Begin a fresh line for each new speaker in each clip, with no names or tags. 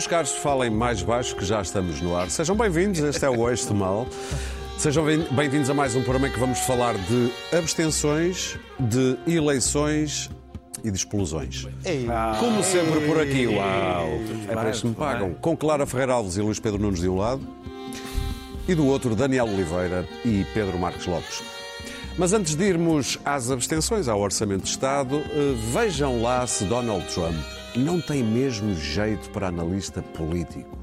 Meus caros, falem mais baixo que já estamos no ar. Sejam bem-vindos, este é o Eixo Mal. Sejam bem-vindos a mais um programa em que vamos falar de abstenções, de eleições e de explosões. Como sempre por aqui, uau! É para isto que me pagam. Com Clara Ferreira Alves e Luís Pedro Nunes de um lado e do outro Daniel Oliveira e Pedro Marques Lopes. Mas antes de irmos às abstenções, ao Orçamento de Estado, eh, vejam lá se Donald Trump não tem mesmo jeito para analista político.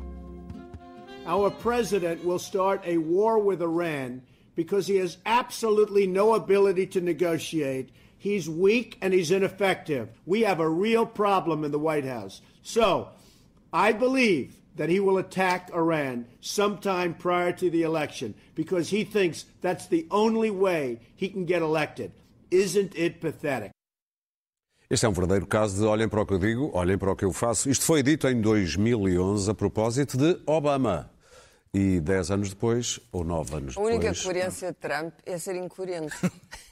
Our president will start a war with Iran because he has absolutely no ability to negotiate. He's weak and he's ineffective. We have a real problem in the White House. So, I believe that he will attack Iran sometime prior to the election because he thinks that's the only way he can get elected. Isn't it pathetic?
Este é um verdadeiro caso de olhem para o que eu digo, olhem para o que eu faço. Isto foi dito em 2011 a propósito de Obama. E 10 anos depois, ou 9 anos
A única
depois.
coerência de Trump é ser incoerente.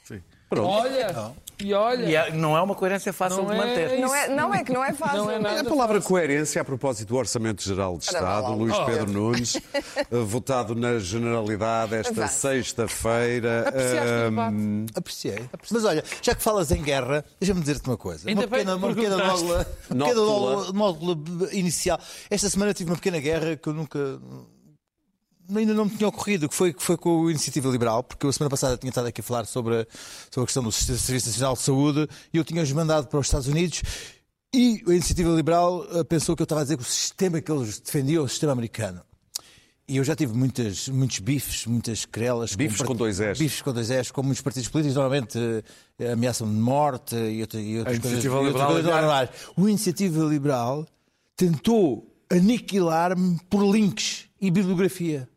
Sim. Pronto.
Olha, e olha.
E é- não é uma coerência fácil
Não
de
é
manter.
isso.
Não é, não é que não é fácil.
Não é nada.
A palavra coerência a propósito do Orçamento Geral de Estado. Luís
Oh.
Pedro Nunes, eh, votado na Generalidade esta sexta-feira.
Apreciaste?
Ahm,
Apreciei. Mas olha, já que falas em guerra, deixa-me dizer-te uma coisa.
Ainda
uma pequena,
que
uma pequena nódula- nódula inicial. Esta semana tive uma pequena guerra que eu nunca. Ainda não me tinha ocorrido, que foi, que foi com a Iniciativa Liberal, porque eu a semana passada tinha estado aqui a falar sobre a, sobre a questão do Serviço Nacional de Saúde e eu tinha-os mandado para os Estados Unidos e a Iniciativa Liberal eh, pensou que eu estava a dizer que o sistema que eles defendiam é o sistema americano. E eu já tive muitas, muitos bifes, muitas querelas.
Bifes com dois S.
Bifes com dois S, com muitos partidos políticos, normalmente eh, ameaçam de morte e, outra, e outras
A
coisas.
Iniciativa Liberal
coisas normais. O Iniciativa Liberal tentou aniquilar-me por links e bibliografia.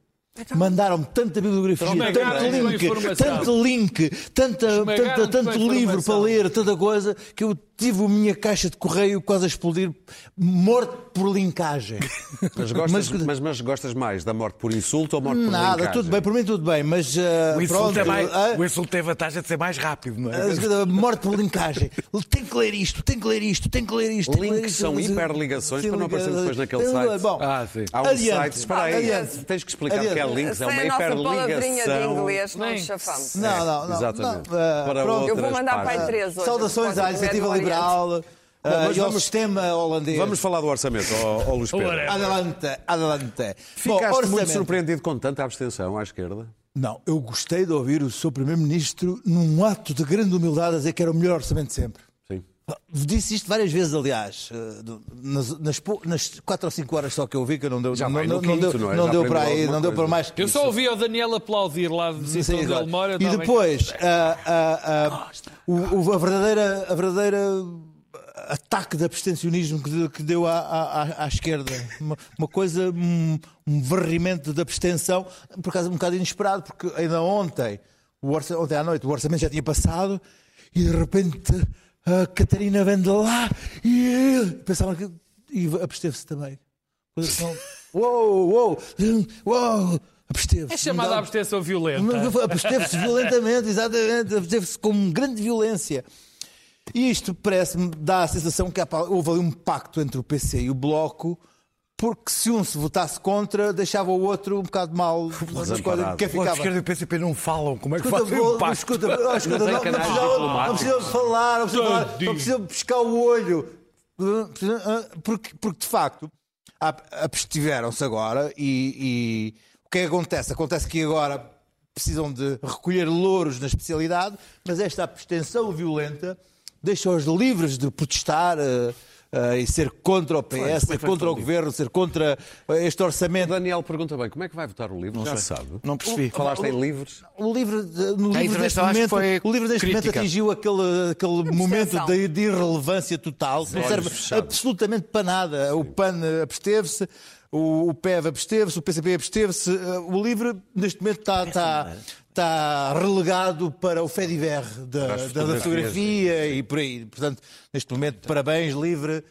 Mandaram-me tanta bibliografia,
Esmagaram-te
tanto link, tanto link, tanta, tanta, tanto livro para ler, tanta coisa, que eu tive a minha caixa de correio quase a explodir, morto por linkagem.
mas, gostas,
Mas-
mas, mas gostas mais da morte por insulto ou morte por
Nada,
linkagem?
tudo bem, por mim tudo bem, mas uh,
O insulto,
pronto,
é mais,
ah,
o insulto tem a vantagem de ser mais rápido, não é?
ah, morte por linkagem. Tem que ler isto, tem que ler isto, tem que ler isto.
Links
isto.
são hiperligações para não aparecermos depois naquele site.
Bom,
Ah, sim.
Há um
Adiante.
site, espera aí,
Adiante.
tens que explicar o que é
Adiante.
links, é
Sem
uma
a nossa palavrinha de
hiperligação.
inglês, não chafamos.
não, não, não.
Exatamente.
não, ah,
Para
pronto.
Eu vou mandar para
páginas.
três hoje.
Saudações
a
à Iniciativa
Oriente.
Liberal ah,
mas
e ao
vamos-
sistema holandês.
Vamos falar do orçamento, ó, ó Luís Pedro.
Adelante, adelante. Bom,
Ficaste muito
orçamento.
surpreendido com tanta abstenção à esquerda?
Não, eu gostei de ouvir o seu Primeiro-Ministro num ato de grande humildade a dizer que era o melhor orçamento de sempre. Disse isto várias vezes, aliás, eh, nas, nas, nas quatro ou cinco horas só que eu vi, que eu não deu, não, não,
quinto,
deu,
não é?
não deu para aí, não deu para mais que
Eu
isso.
só ouvi o Daniel aplaudir lá de
Sim, sim, claro.
mora.
E depois, ah, ah, ah, o, o- a verdadeira, a verdadeira ataque de abstencionismo que, de- que deu à, à- à- esquerda. Uma, uma coisa, um, um varrimento de abstenção, por acaso um bocado inesperado, porque ainda ontem, ontem à noite, o orçamento já tinha passado e de repente a Catarina vem de lá e ele pensava que. e absteve-se também. Coisa que não- Uou, uou, uou, absteve-se.
É chamada
Não-
abstenção violenta.
Absteve-se violentamente, exatamente. Absteve-se com grande violência. E isto parece-me, dá a sensação que houve ali um pacto entre o PC e o Bloco, porque se um se votasse contra, deixava o outro um bocado mal. Quem
O
ficava.
Esquerda e o PCP não falam. Como é que
Escuta,
fazem o pacto?
escuta, oh, escuta, não, não, não precisa falar, não precisa, falar, não
Tadinho.
precisa pescar o olho. Porque, porque de facto, abstiveram-se agora e, e o que é que acontece? Acontece que agora precisam de recolher louros na especialidade, mas esta abstenção violenta deixa-os livres de protestar eh, eh, e ser contra o PS, ser contra o governo, ser contra eh, este
O
orçamento.
Daniel pergunta bem, como é que vai votar o livro? Já sabe.
Não percebi.
Falaste em livros?
O livro, no livro deste momento,
foi
o livro deste momento
crítica.
atingiu aquele, aquele momento de, de irrelevância total. Não serve
fechados.
absolutamente para nada. O PAN absteve-se, o, o PEV absteve-se, o PCP absteve-se. Eh, O livro, neste momento, está, está, está relegado para o Fediver da, da, fotografia e por aí. Portanto, neste momento, parabéns, livre.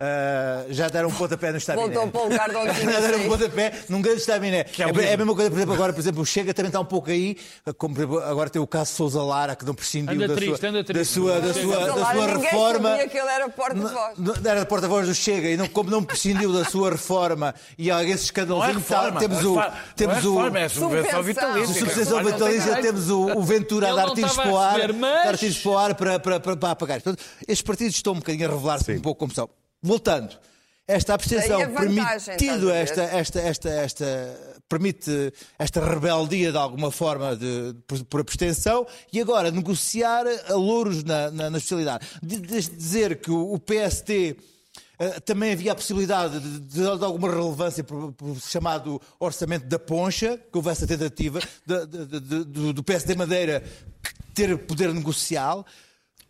Ah, já deram um pontapé no estaminé.
Voltou para o lugar de onde tinha
Já deram um pontapé num grande estaminé. É,
é o
é a mesma coisa, por exemplo, agora, por exemplo, o Chega também está um pouco aí, como exemplo, agora tem o caso de Sousa Lara, que não prescindiu
Anda
da,
triste,
sua, da sua, da sua, da sua reforma.
sabia que ele era porta-voz.
Era porta-voz do Chega e não, como não prescindiu da sua reforma e há esse escândalo,
Não é reforma.
temos o,
é reforma,
temos
é
o,
é subvenção
Subvenção.
vitalícia.
subvenção temos o, o Ventura a dar tiros para o
mas-
para o ar para, para, apagar. Portanto, estes partidos estão um bocadinho a revelar-se um pouco como são. Voltando, esta abstenção
vantagem,
permitido esta, esta, esta, esta, permite esta rebeldia de alguma forma de, por, por abstenção e agora negociar a louros na, na, na especialidade. De, de dizer que o, o PST eh, também havia a possibilidade de, de, de alguma relevância por, por chamado orçamento da poncha, que houvesse a tentativa de- do, do PSD Madeira ter poder negocial.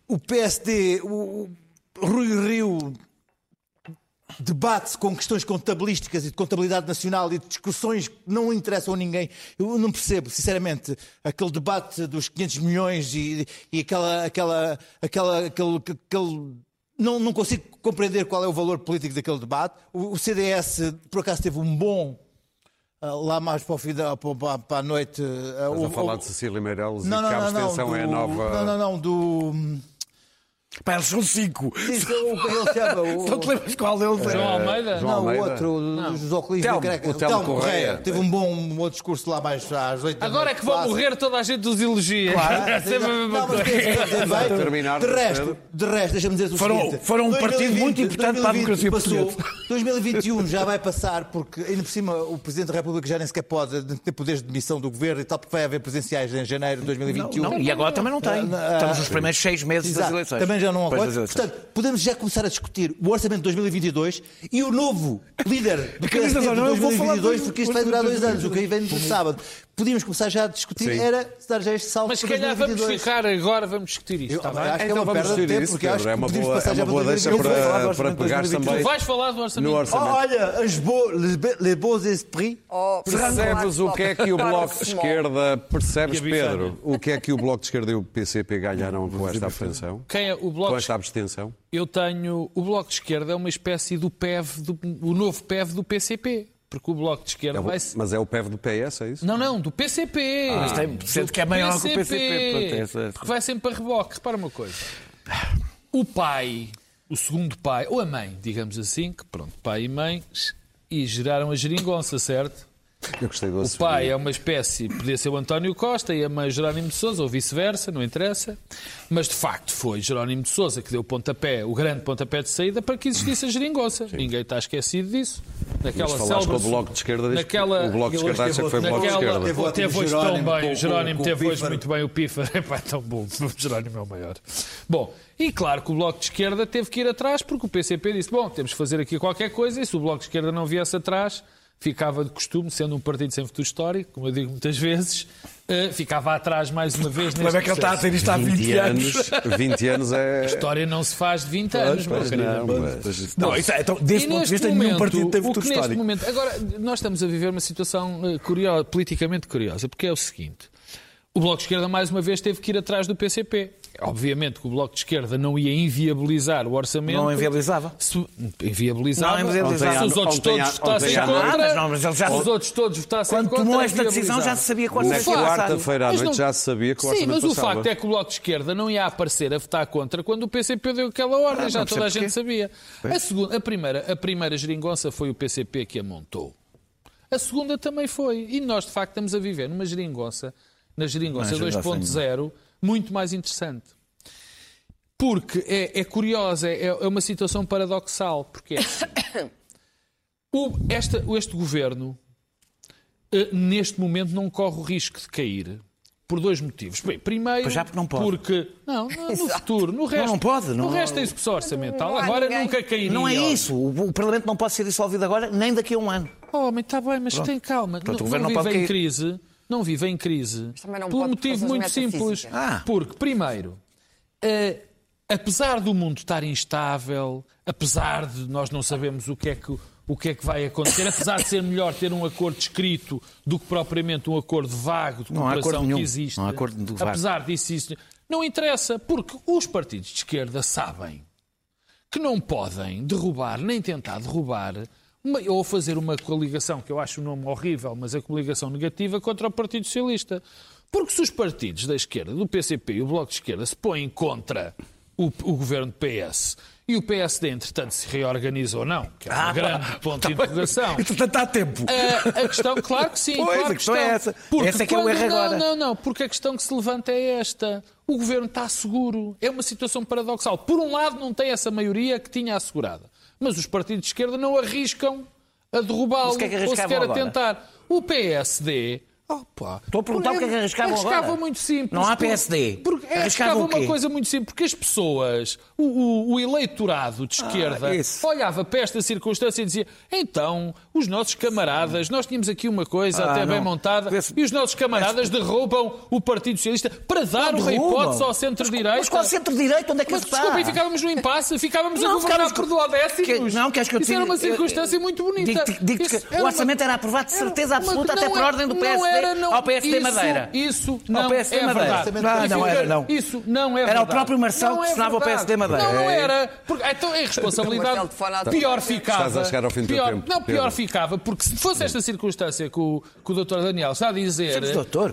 O PSD, o, o Rui Rio debate com questões contabilísticas e de contabilidade nacional e de discussões que não interessam a ninguém. Eu não percebo, sinceramente, aquele debate dos 500 milhões e, e aquela, aquela, aquela, aquele, aquele não, não consigo compreender qual é o valor político daquele debate. O, o CDS, por acaso, teve um bom. ah, Lá mais para o fim da, para, para a noite. ah,
Estás a falar
o-
de Cecília Meirelles
não,
e
não,
que a
não, não,
abstenção
do,
é a nova.
Não, não, não, do.
Pá, eles são cinco.
Sim, o que ele chama? O-
Não te lembras qual deles é?
João Almeida?
João
não,
Almeida.
o outro, dos óculos,
Telmo,
o Telmo Correia.
Teve um bom, um bom discurso lá mais às 8 da
Agora é
noite.
que vão morrer toda a gente dos elogios.
Claro,
É sempre a mesma
Não, mas
coisa.
quer dizer, quer dizer, vai-
Terminar
de resto, de resto, deixa-me dizer o
Foram-
seguinte.
foram um partido muito importante para a democracia
passou,
portuguesa.
2021 já vai passar, porque ainda por cima o Presidente da República já nem sequer pode ter poderes de demissão do Governo e tal, porque vai haver presenciais em janeiro de 2021.
Não, e agora também não tem.
Ah,
Estamos nos primeiros seis meses das
Exato.
eleições.
Também já não
eleições.
Portanto, podemos já começar a discutir o orçamento de 2022 e o novo líder do PSD
ou
de
não, eu vou falar
2022,
do-
porque isto vai durar dois anos, o que aí vem no sábado. Podíamos começar já a discutir,
Sim.
era se dar já este salto
Mas se calhar vamos
2022.
ficar agora, vamos discutir isto,
Eu
está
acho que é
Então
uma
vamos
perda de
discutir
tempo,
isso,
porque acho
Pedro. É
que
uma boa, é uma boa deixa
2022.
falar do
para, para
orçamento de
pegar
2022.
também
Tu vais falar do
no
orçamento.
orçamento.
Olha, os bo- les, be- les beaux esprits.
Oh,
Percebes o que é que o Bloco de. Esquerda, percebes. Pedro, o que é que o Bloco de Esquerda e o PCP ganharam com esta abstenção?
Quem é o
Com
Bloco
esta abstenção?
Eu tenho. O Bloco de Esquerda é uma espécie do PEV, do, o novo PEV do PCP. Porque o Bloco de Esquerda
É o-
vai.
mas é o PEV do PS, é isso?
Não, não, do PCP.
Mas tem- sendo que é maior que o PCP, essa-
Porque vai sempre a reboque. Repara uma coisa. O pai, o segundo pai, ou a mãe, digamos assim, que pronto, pai e mãe, e geraram a geringonça, certo?
Eu gostei do
O pai é uma espécie, podia ser o António Costa e a mãe Jerónimo de Sousa, ou vice-versa, não interessa. Mas de facto foi Jerónimo de Sousa que deu o pontapé, o grande pontapé de saída para que existisse a geringonça. Ninguém está esquecido disso. Naquela
Mas falaste com o Bloco de Esquerda, diz que
naquela,
o Bloco de Esquerda acha que foi o Bloco de Esquerda.
Teve
hoje
Jerónimo
tão bem, o Jerónimo teve hoje muito bem o Pífaro. É tão bom, o Jerónimo é o maior. Bom, e claro que o Bloco de Esquerda teve que ir atrás porque o PCP disse, bom, temos que fazer aqui qualquer coisa e se o Bloco de Esquerda não viesse atrás, ficava de costume, sendo um partido sem futuro histórico, como eu digo muitas vezes, eh, ficava atrás mais uma vez neste
problema é que ele está a dizer isto há 20 anos.
20 anos é.
A história não se faz de 20 anos, meu
Pois
querido.
não, mas-
Não, isso é, então, desse ponto de vista, nenhum
momento,
partido teve
o
futuro
que neste
histórico.
momento, agora, nós estamos a viver uma situação eh, curiosa, politicamente curiosa, porque é o seguinte: o Bloco de Esquerda, mais uma vez, teve que ir atrás do PCP. Obviamente que o Bloco de Esquerda não ia inviabilizar o orçamento.
Não inviabilizava.
Se, inviabilizava.
Não inviabilizava.
Se os outros
Ontem
todos votassem contra.
Mas não, mas ele já-
se os outros todos votassem
Quando
contra.
tomou esta decisão, já se sabia
facto-
passar.
quarta-feira à noite
não-
já se sabia que o
Sim,
orçamento
mas o facto é que o Bloco de Esquerda não ia aparecer a votar contra quando o PCP deu aquela ordem,
Ah,
já toda a
percebo
gente sabia. A, segunda, a, primeira, a primeira geringonça foi o PCP que a montou. A segunda também foi. E nós, de facto, estamos a viver numa geringonça, na geringonça
Não é geringonça
2.0, muito mais interessante. Porque é, é curiosa, é, é uma situação paradoxal. Porque é assim. o, esta, este governo, eh, neste momento, não corre o risco de cair. Por dois motivos. Bem, primeiro,
já porque não pode.
porque não, não, no
Exato.
futuro, no resto,
não pode, não-
no resto da execução orçamental,
Não
agora
ninguém.
nunca cairia.
Não é isso. O, o Parlamento não pode ser dissolvido agora, nem daqui a um ano.
Oh, mas está bem, mas tem calma.
Pronto, o
não,
governo
não
não
vive
pode
em
cair.
crise. Não vive em crise. por um motivo muito simples.
Ah.
Porque, primeiro, eh, apesar do mundo estar instável, apesar de nós não sabermos o que é que, o que, é que vai acontecer, apesar de ser melhor ter um acordo escrito do que propriamente um acordo vago de cooperação que existe.
Não há acordo do vago.
Apesar disso, isso não interessa, porque os partidos de esquerda sabem que não podem derrubar, nem tentar derrubar, ou fazer uma coligação, que eu acho o nome horrível, mas é coligação negativa, contra o Partido Socialista. Porque se os partidos da esquerda, do PCP e o Bloco de Esquerda, se põem contra o, o governo PS e o PSD, entretanto, se reorganiza ou não, que é
Ah,
um grande ponto de interrogação.
Entretanto, há tempo.
A, a questão, claro que sim.
Pois,
claro
a
que
questão é essa.
Porque
Esse é que é o
quando-
erro agora.
Não, não, não, porque a questão que se levanta é esta. O governo está seguro. É uma situação paradoxal. Por um lado, não tem essa maioria que tinha assegurada. Mas os partidos de esquerda não arriscam a derrubá-lo
é
ou sequer a tentar. O PSD. Opa,
Estou a perguntar o que é que arriscavam
arriscava
agora.
muito simples.
Não há PSD.
Porque
Arriscavam
arriscava
o quê?
uma coisa muito simples. Porque as pessoas, o, o- o eleitorado de esquerda,
Ah,
olhava para esta circunstância e dizia: então, os nossos camaradas, nós tínhamos aqui uma coisa
Ah,
até bem
não.
montada,
Esse-
e os nossos camaradas derrubam o Partido Socialista para dar
Não
uma hipótese ao centro-direita.
Mas qual centro-direito? Onde é que
Mas
está?
desculpem, ficávamos no impasse, ficávamos a
Não,
governar
ficávamos
por duodécimos.
Que- não, queres que eu te
Isso era uma circunstância
eu-
muito bonita. Isso
que
era
o
uma-
orçamento era aprovado de certeza
uma-
absoluta, até por
era-
ordem do
não
PSD
era, não-
ao PSD
isso-
Madeira.
Isso
Ao
não
PSD
é
Madeira.
verdade.
Não, não era, não.
Isso não é
Era o
verdade.
próprio Marcelo
Não
que
é
assinava o
verdade.
PSD Madeira.
Não, não
É.
era. Porque, então a irresponsabilidade pior ficava.
Estás a chegar ao fim do
pior,
tempo,
Não, pior ficava, porque se fosse esta circunstância que o, que o Dr. Daniel está a dizer,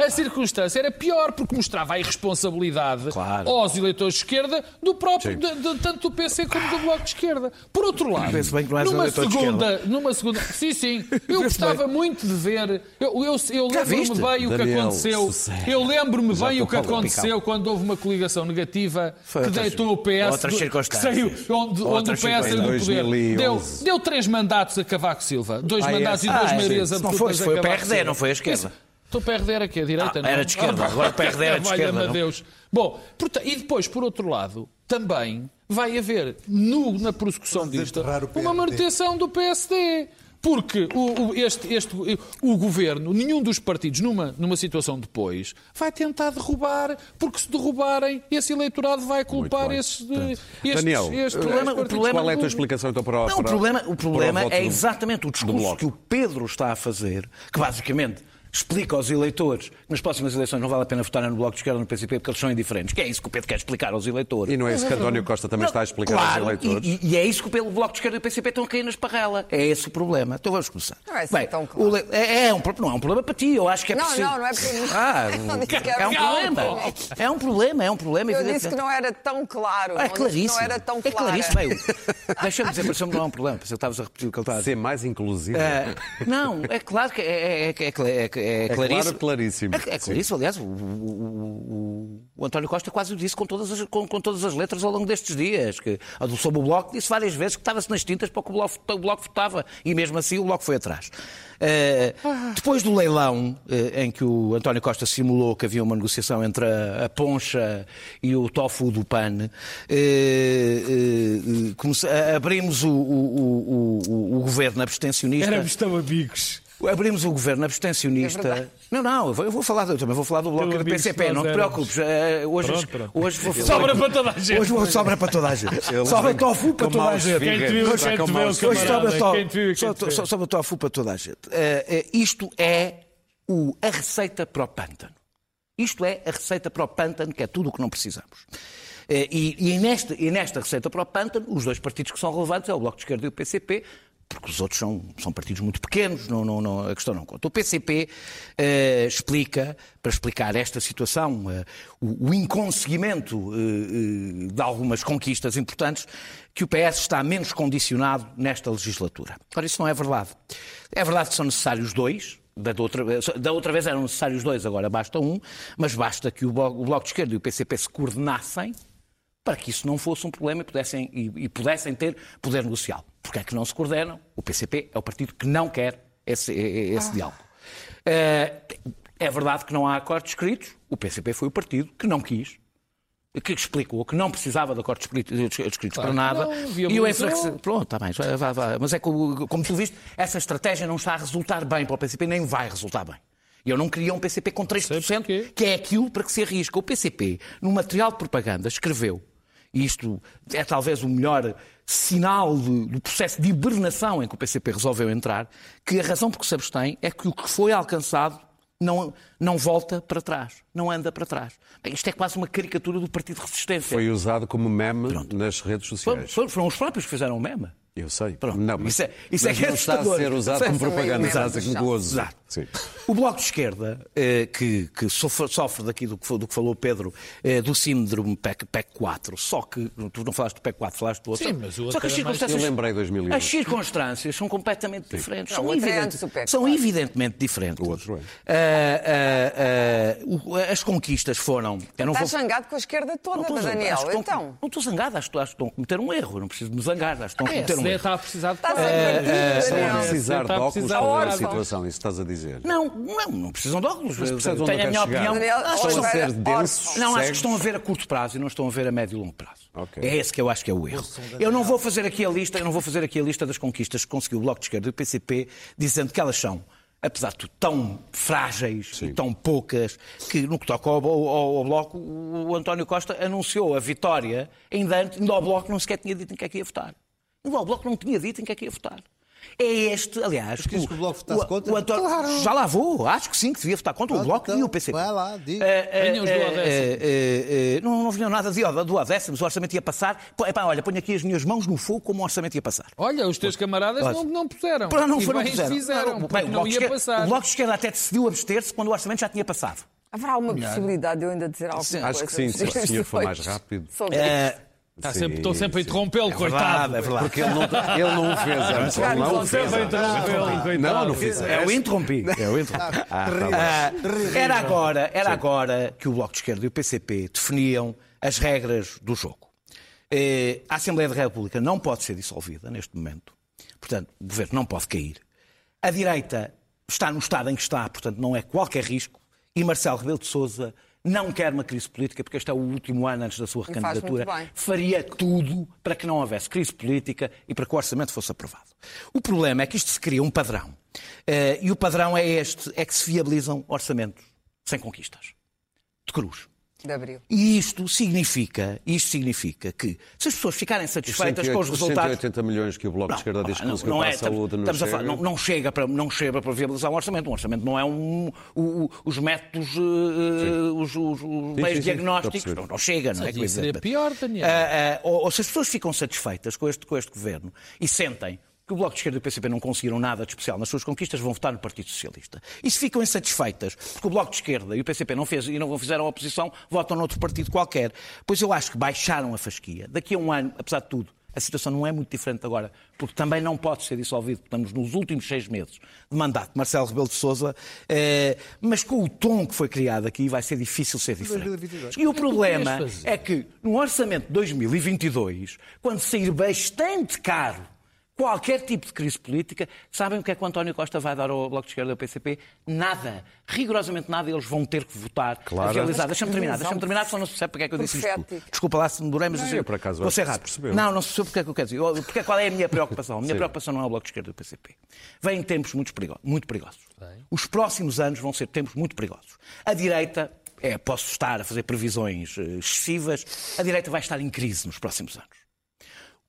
a circunstância era pior, porque mostrava a irresponsabilidade
Claro.
aos eleitores de esquerda, do próprio, de- de- tanto do PC como do Bloco de Esquerda. Por outro lado,
Penso bem que não és
numa segunda, numa segunda. Sim, sim. Eu gostava muito de ver. Eu, eu, eu
viste?
bem o que
Daniel,
aconteceu. Eu lembro-me bem o que aconteceu quando houve uma coligação negativa
Foi
que
outras-
deitou o PS.
outras
que
circunstâncias.
saiu, onde, onde o PS saiu do poder.
2011.
Deu, deu três mandatos a Cavaco Silva. Dois
Ah,
mandatos
é?
e duas
Ah, é,
maiorias
sim. Não
absolutas
foi, foi o PRD,
Silva.
não foi a esquerda.
Isso- Então o PRD era aqui, a direita,
Ah,
não?
era de esquerda, agora o PRD era de esquerda, não?
Deus. Bom, e depois, por outro lado, também vai haver, no- na prossecução disto, uma manutenção do PSD. Porque o, o- este, este, o governo, nenhum dos partidos, numa, numa situação depois, vai tentar derrubar, porque se derrubarem, esse eleitorado vai culpar
bem.
esses. eh, estes,
Daniel,
estes
o
problema- o problema-
Qual é a tua explicação então para o
Não, o
para-
problema, o problema é exatamente o discurso que o Pedro está a fazer, que basicamente explica aos eleitores que nas próximas eleições não vale a pena votarem no Bloco de Esquerda ou no PCP porque eles são indiferentes. Que é isso que o Pedro quer explicar aos eleitores.
E não é isso que António Costa também está a explicar
claro,
aos eleitores?
E, e é isso que pelo Bloco de Esquerda e o PCP estão a cair na esparrela. É esse o problema. Então vamos começar.
Não é assim tão claro.
le- é, é um, não é um problema para ti. Eu acho que é
Não,
preciso.
não, não é para
Ah,
Não que era
é um problema. É um problema, é um problema.
Eu disse que não era tão claro.
É
não disse que
claríssimo.
Não era tão
é
clara.
claríssimo. Deixa-me dizer, pareceu-me que não é um problema. Pensei que estavas a repetir o que ele estava a dizer.
Ser mais inclusivo.
É, não, é claro que é, é, é, é, é,
é,
claríssimo.
claro, claríssimo.
É, é claríssimo, aliás, o, o- o- o António Costa quase o disse com todas, as, com, com todas as letras ao longo destes dias. Que, sobre o Bloco, disse várias vezes que estava-se nas tintas para o que o Bloco, o bloco votava. E mesmo assim o Bloco foi atrás. Eh, depois do leilão, eh, em que o António Costa simulou que havia uma negociação entre a, a poncha e o tofu do PAN, comece- abrimos o, o- o- o- o governo abstencionista.
Éramos tão amigos.
Abrimos o governo
É
abstencionista.
verdade.
não, não, eu vou, eu vou falar, eu também vou falar do bloco do PCP, não te preocupes. eh, Hoje,
Pronto, pronto.
hoje vou falar.
Sobra para toda a gente.
Hoje vou, sobra para toda a gente.
Eles
Sobra tofu para toda a gente.
figos.
Quem te viu,
Está
quem
com
te
maus
viu,
Hoje
figos.
sobra, to- sobra tofu para toda a gente. Eh, eh, isto é o- a receita para o pântano. Isto é a receita para o pântano, que é tudo o que não precisamos. Eh, E, e nesta, e nesta receita para o pântano, os dois partidos que são relevantes é o Bloco de Esquerda e o PCP, porque os outros são, são partidos muito pequenos, não, não, não- a questão não conta. O PCP eh, explica, para explicar esta situação, eh, o, o inconseguimento eh, de algumas conquistas importantes, que o PS está menos condicionado nesta legislatura. Ora, isso não é verdade. É verdade que são necessários dois, da outra, da outra vez eram necessários dois, agora basta um, mas basta que o Bloco de Esquerda e o PCP se coordenassem para que isso não fosse um problema e pudessem, e, e pudessem ter poder negocial. Porque é que não se coordenam? O PCP é o partido que não quer esse, esse diálogo. Eh, É verdade que não há acordos escritos. O PCP foi o partido que não quis, que explicou que não precisava de acordos escritos, escritos para nada.
não,
e o
viabilizou.
enfraqueceu. Pronto, está bem, vai, vai. Mas é que, o- como tu viste, essa estratégia não está a resultar bem para o PCP, nem vai resultar bem. Eu não queria um PCP com 3%,
porquê.
que é aquilo para que se arrisca. O PCP, no material de propaganda, escreveu, e isto é talvez o melhor sinal de- do processo de hibernação em que o PCP resolveu entrar, que a razão por que se abstém é que o que foi alcançado não, não volta para trás, não anda para trás. Bem, isto é quase uma caricatura do Partido de Resistência.
Foi usado como meme nas redes sociais.
foram- foram os próprios que fizeram o meme.
Eu sei.
Pronto.
Não, mas,
Isso é- isso é
mas
que é
não está a ser usado como
é
propaganda,
meio
está a
meme
ser
do
com
chão.
gozo.
Exato.
Sim.
O Bloco de Esquerda, eh, que, que sofre, sofre daqui do que, do que falou o Pedro, eh, do síndrome PEC, PEC 4, só que tu não falaste do PEC 4, falaste do outro.
Sim, mas o
só
outro
que as
era mais-
circunstâncias,
Eu lembrei 2001.
As circunstâncias são completamente diferentes.
Não,
São,
é
evidente- são
4.
evidentemente diferentes.
O outro é.
Ah, ah, ah, o- as conquistas foram. Eu não
Estás
vou-
zangado com a esquerda toda,
não zangado,
Daniel.
que estão-
Então.
Não estou zangado, acho, que- acho que estão a cometer um erro. Não preciso de me zangar, acho que estão a
É,
cometer
se
um erro.
estar a precisar de
Eh,
perder,
Estão a precisar de
Está
óculos
precisar
para ver a
óculos.
situação, isso estás a dizer.
Não, não, não precisam de óculos.
Mas percebes onde eu
tenho a minha
quero chegar?
opinião.
Daniel,
Acho que
Estão a ser densos,
Orson.
Não, acho que estão a ver a curto prazo e não estão a ver a médio e longo prazo. É esse que eu acho que é o erro. Eu não vou fazer aqui a lista, eu não vou fazer aqui a lista das conquistas que conseguiu o Bloco de Esquerda e o PCP, dizendo que elas são, apesar de tudo, tão frágeis e tão poucas, que no que toca ao, ao- ao Bloco, o António Costa anunciou a vitória, ainda antes, ainda ao Bloco não sequer tinha dito em que é que ia votar. Ao Bloco não tinha dito em que é que ia votar. É este, aliás.
queres que o Bloco votasse contra?
o António-
Claro.
Já lá vou, acho que sim, que devia votar contra o
Pronto,
Bloco
então,
e o PCP.
vai lá, diga.
Venham os do Odessa.
eh, eh, eh, não, não vinham nada de do Odessa, mas o orçamento ia passar. Pô, epá, olha, ponho aqui as minhas mãos no fogo como o orçamento ia passar.
Olha, os teus camaradas não, não puseram.
Pá, não foram puseram.
fizeram,
Bem, o
não
Bloco de
ia
Esquerda-
passar.
O Bloco de Esquerda até decidiu abster-se quando o orçamento já tinha passado.
Haverá uma possibilidade de eu ainda dizer alguma coisa?
Acho que sim, se o senhor for mais rápido.
Sobre
Eh,
Está sempre, estou sempre a interrompê-lo, coitado.
é verdade.
Porque ele não, ele não o fez antes. Ele não o fez antes. Não, não fiz
Eu interrompi. Eu interrompi.
Ah, tá.
Ah, era agora, era agora que o Bloco de Esquerda e o PCP definiam as regras do jogo. Eh, A Assembleia da República não pode ser dissolvida neste momento. Portanto, o governo não pode cair. A direita está no estado em que está, portanto, não é qualquer risco. E Marcelo Rebelo de Sousa não quer uma crise política, porque este é o último ano antes da sua recandidatura. Faria tudo para que não houvesse crise política e para que o orçamento fosse aprovado. O problema é que isto se cria um padrão. Eh, e o padrão é este, é que se viabilizam orçamentos sem conquistas. De cruz.
De abril.
E isto significa, isto significa que se as pessoas ficarem satisfeitas com os
180
resultados.
180 milhões que o Bloco de Esquerda diz que a
estamos-
saúde não
estamos a falar-
chega.
não, não chega para, não chega para viabilizar um orçamento. Um orçamento não é um, o- o- os métodos, eh, os, os- os meios
sim, sim,
diagnósticos,
perceber.
não, não chega, não é?
Isso seria pior, Daniel.
Ah, ah, ou, ou se as pessoas ficam satisfeitas com este, com este governo e sentem que o Bloco de Esquerda e o PCP não conseguiram nada de especial nas suas conquistas, vão votar no Partido Socialista. E se ficam insatisfeitas porque o Bloco de Esquerda e o PCP não, fez, e não fizeram oposição, votam noutro partido qualquer. Pois eu acho que baixaram a fasquia. Daqui a um ano, apesar de tudo, a situação não é muito diferente agora, porque também não pode ser dissolvido. Estamos nos últimos seis meses de mandato de Marcelo Rebelo de Sousa, eh, mas com o tom que foi criado aqui vai ser difícil ser diferente.
2022.
E o problema
queres fazer?
é que no orçamento de 2022, quando sair bastante caro qualquer tipo de crise política, sabem o que é que o António Costa vai dar ao Bloco de Esquerda e ao PCP? Nada. Rigorosamente nada. Eles vão ter que votar.
Claro.
a realizar. Deixa-me terminar. Deixa-me terminar, só não se percebe porque é que eu disse isto. tudo.
profética.
Desculpa lá se me durei, mas
Não,
assim,
eu, por acaso,
vou ser
se
rápido.
percebeu.
Não, não se percebe porque é que eu quero dizer. Eu- Porque qual é a minha preocupação? A minha preocupação não é o Bloco de Esquerda e o PCP. Vêm tempos muito perigo- muito perigosos. Os próximos anos vão ser tempos muito perigosos. A direita, é, posso estar a fazer previsões eh, excessivas, a direita vai estar em crise nos próximos anos.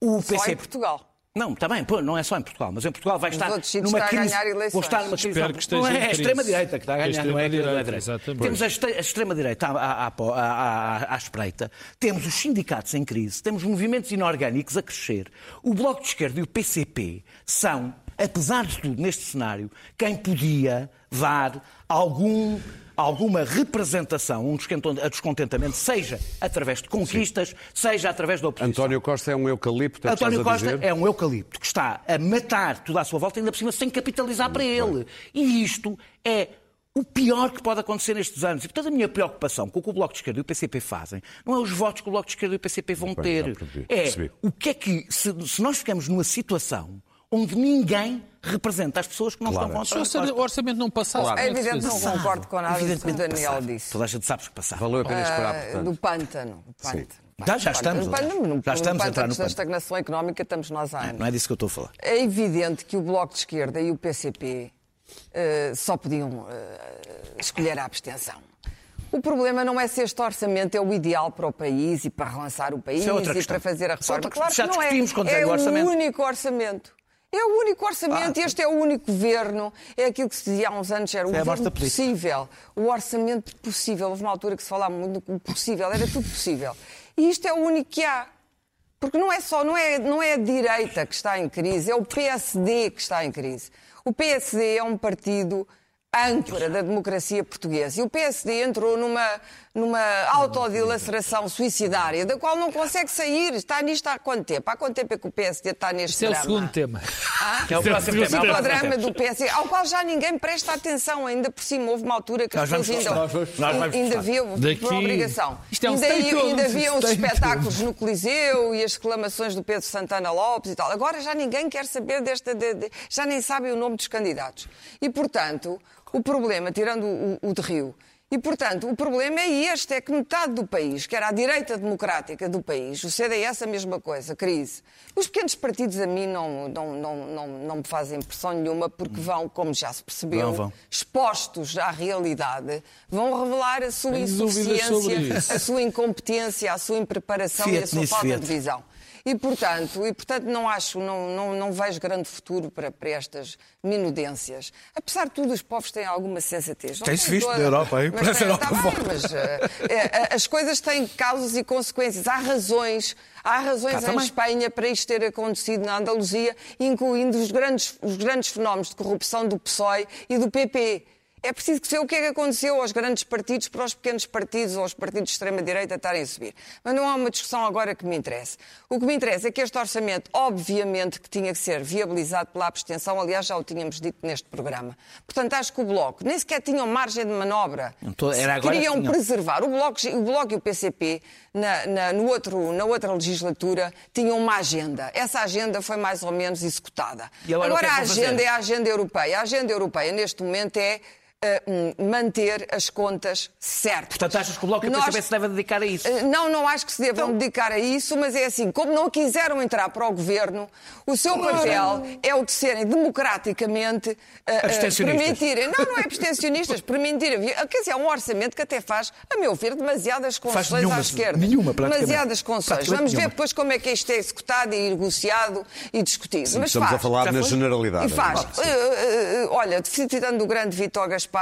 O
Só em Portugal.
Não, está bem, pô, não é só em Portugal, mas em Portugal vai estar numa crise. Vou estar numa crise. Não
em
é, a extrema-direita que está a ganhar, não é a
extrema-direita,
direita.
exatamente.
Temos a, extre- a extrema-direita à, à, à, à- à espreita, temos os sindicatos em crise, temos movimentos inorgânicos a crescer. O Bloco de Esquerda e o PCP são, apesar de tudo, neste cenário, quem podia dar algum alguma representação, um descontentamento, seja através de conquistas, seja através da oposição.
António Costa é um eucalipto, é
António Costa é um eucalipto que está a matar tudo à sua volta, ainda por cima sem capitalizar para ele. E isto é o pior que pode acontecer nestes anos. E, portanto, a minha preocupação com o que o Bloco de Esquerda e o PCP fazem não é os votos que o Bloco de Esquerda e o PCP vão
bem,
ter. É o que é que, se, se nós ficamos numa situação onde ninguém representa as pessoas que não
Claro.
estão com
Se o orçamento não passasse.
Claro.
É
como que
evidente, não concordo com nada do que o
Evidentemente
Daniel
passava.
disse.
Toda a gente sabe que passava.
Valeu a pena esperar,
Ah,
portanto.
do pântano. Pântano.
Já- já estamos,
No pântano, no,
já
no
estamos a entrar no
da
pântano.
estagnação económica estamos nós há anos.
Não é disso que eu estou a falar.
É evidente que o Bloco de Esquerda e o PCP eh, só podiam eh, escolher a abstenção. O problema não é se este orçamento é o ideal para o país e para relançar o país
Isso é
e
questão.
para fazer a
é
reforma.
outra
Claro
questão.
que
Já
não é. é
veio o orçamento.
o único orçamento. É o único orçamento e este é o único governo. É aquilo que se dizia há uns anos, era o governo possível. O orçamento possível. Houve uma altura que se falava muito do possível, era tudo possível. E isto é o único que há. Porque não é só, não é, não é a direita que está em crise, é o PSD que está em crise. O PSD é um partido âncora da democracia portuguesa. E o PSD entrou numa, numa autodilaceração suicidária, da qual não consegue sair. Está nisto há quanto tempo? Há quanto tempo é que o PSD está neste
Esse é o
drama?
segundo tema.
Ah?
Que é o próximo
Esse
tema. É o
drama do PSD, ao qual já ninguém presta atenção, ainda por cima. Houve uma altura que as pessoas ainda,
nós vamos- nós vamos
ainda viam
Daqui-
por obrigação.
Isto é um
ainda, ainda haviam os espetáculos no Coliseu e as reclamações do Pedro Santana Lopes e tal. Agora já ninguém quer saber desta. de- de- já nem sabem o nome dos candidatos. E, portanto, o problema, tirando o, o de Rio. E, portanto, o problema é este, é que metade do país, que era a direita democrática do país, o CDS a mesma coisa, crise. Os pequenos partidos a mim não, não, não, não, não me fazem impressão nenhuma, porque vão, como já se percebeu,
Vão, vão.
expostos à realidade, vão revelar a sua insuficiência, a sua incompetência, a sua impreparação e a
Fiat
sua
nisso,
falta
Fiat.
de visão. E portanto, e, portanto não acho, não, não, não vejo grande futuro para, para estas minudências. Apesar de tudo, os povos têm alguma sensatez.
Tem-se visto
toda,
na Europa, hein?
mas
Parece a Europa
tá bem, mas eh, as coisas têm causas e consequências. Há razões, há razões
Cá
em
também.
Espanha para isto ter acontecido na Andaluzia, incluindo os grandes, os grandes fenómenos de corrupção do PSOE e do PP. É preciso que se o que é que aconteceu aos grandes partidos para os pequenos partidos ou aos partidos de extrema-direita estarem a subir. Mas não há uma discussão agora que me interesse. O que me interessa é que este orçamento, obviamente, que tinha que ser viabilizado pela abstenção, aliás, já o tínhamos dito neste programa. Portanto, acho que o Bloco nem sequer tinham margem de manobra.
Tô- era agora
Queriam
que
preservar. O Bloco, o Bloco e o PCP, na, na- no outro, na outra legislatura, tinham uma agenda. Essa agenda foi mais ou menos executada.
E agora é que
a
vão fazer?
agenda é a agenda europeia. A agenda europeia, neste momento, é manter as contas certas.
Portanto, achas que o Bloco
Nós-
se devem dedicar a isso?
Eh, Não, não acho que se devam
Então-
dedicar a isso, mas é assim, como não quiseram entrar para o governo, o seu papel é o de serem democraticamente
Abstencionistas.
permitirem. Não, não é abstencionistas, permitirem. Quer dizer, é um orçamento que até faz, a meu ver, demasiadas concessões
nenhuma,
à esquerda.
nenhuma, praticamente.
Demasiadas concessões. Vamos ver
nenhuma.
depois como é que isto é executado e negociado e discutido. mas
Estamos
faz.
a falar
Já
na
foi?
generalidade.
E faz.
Sim.
Eh, olha, citando o grande Vitor Gaspar,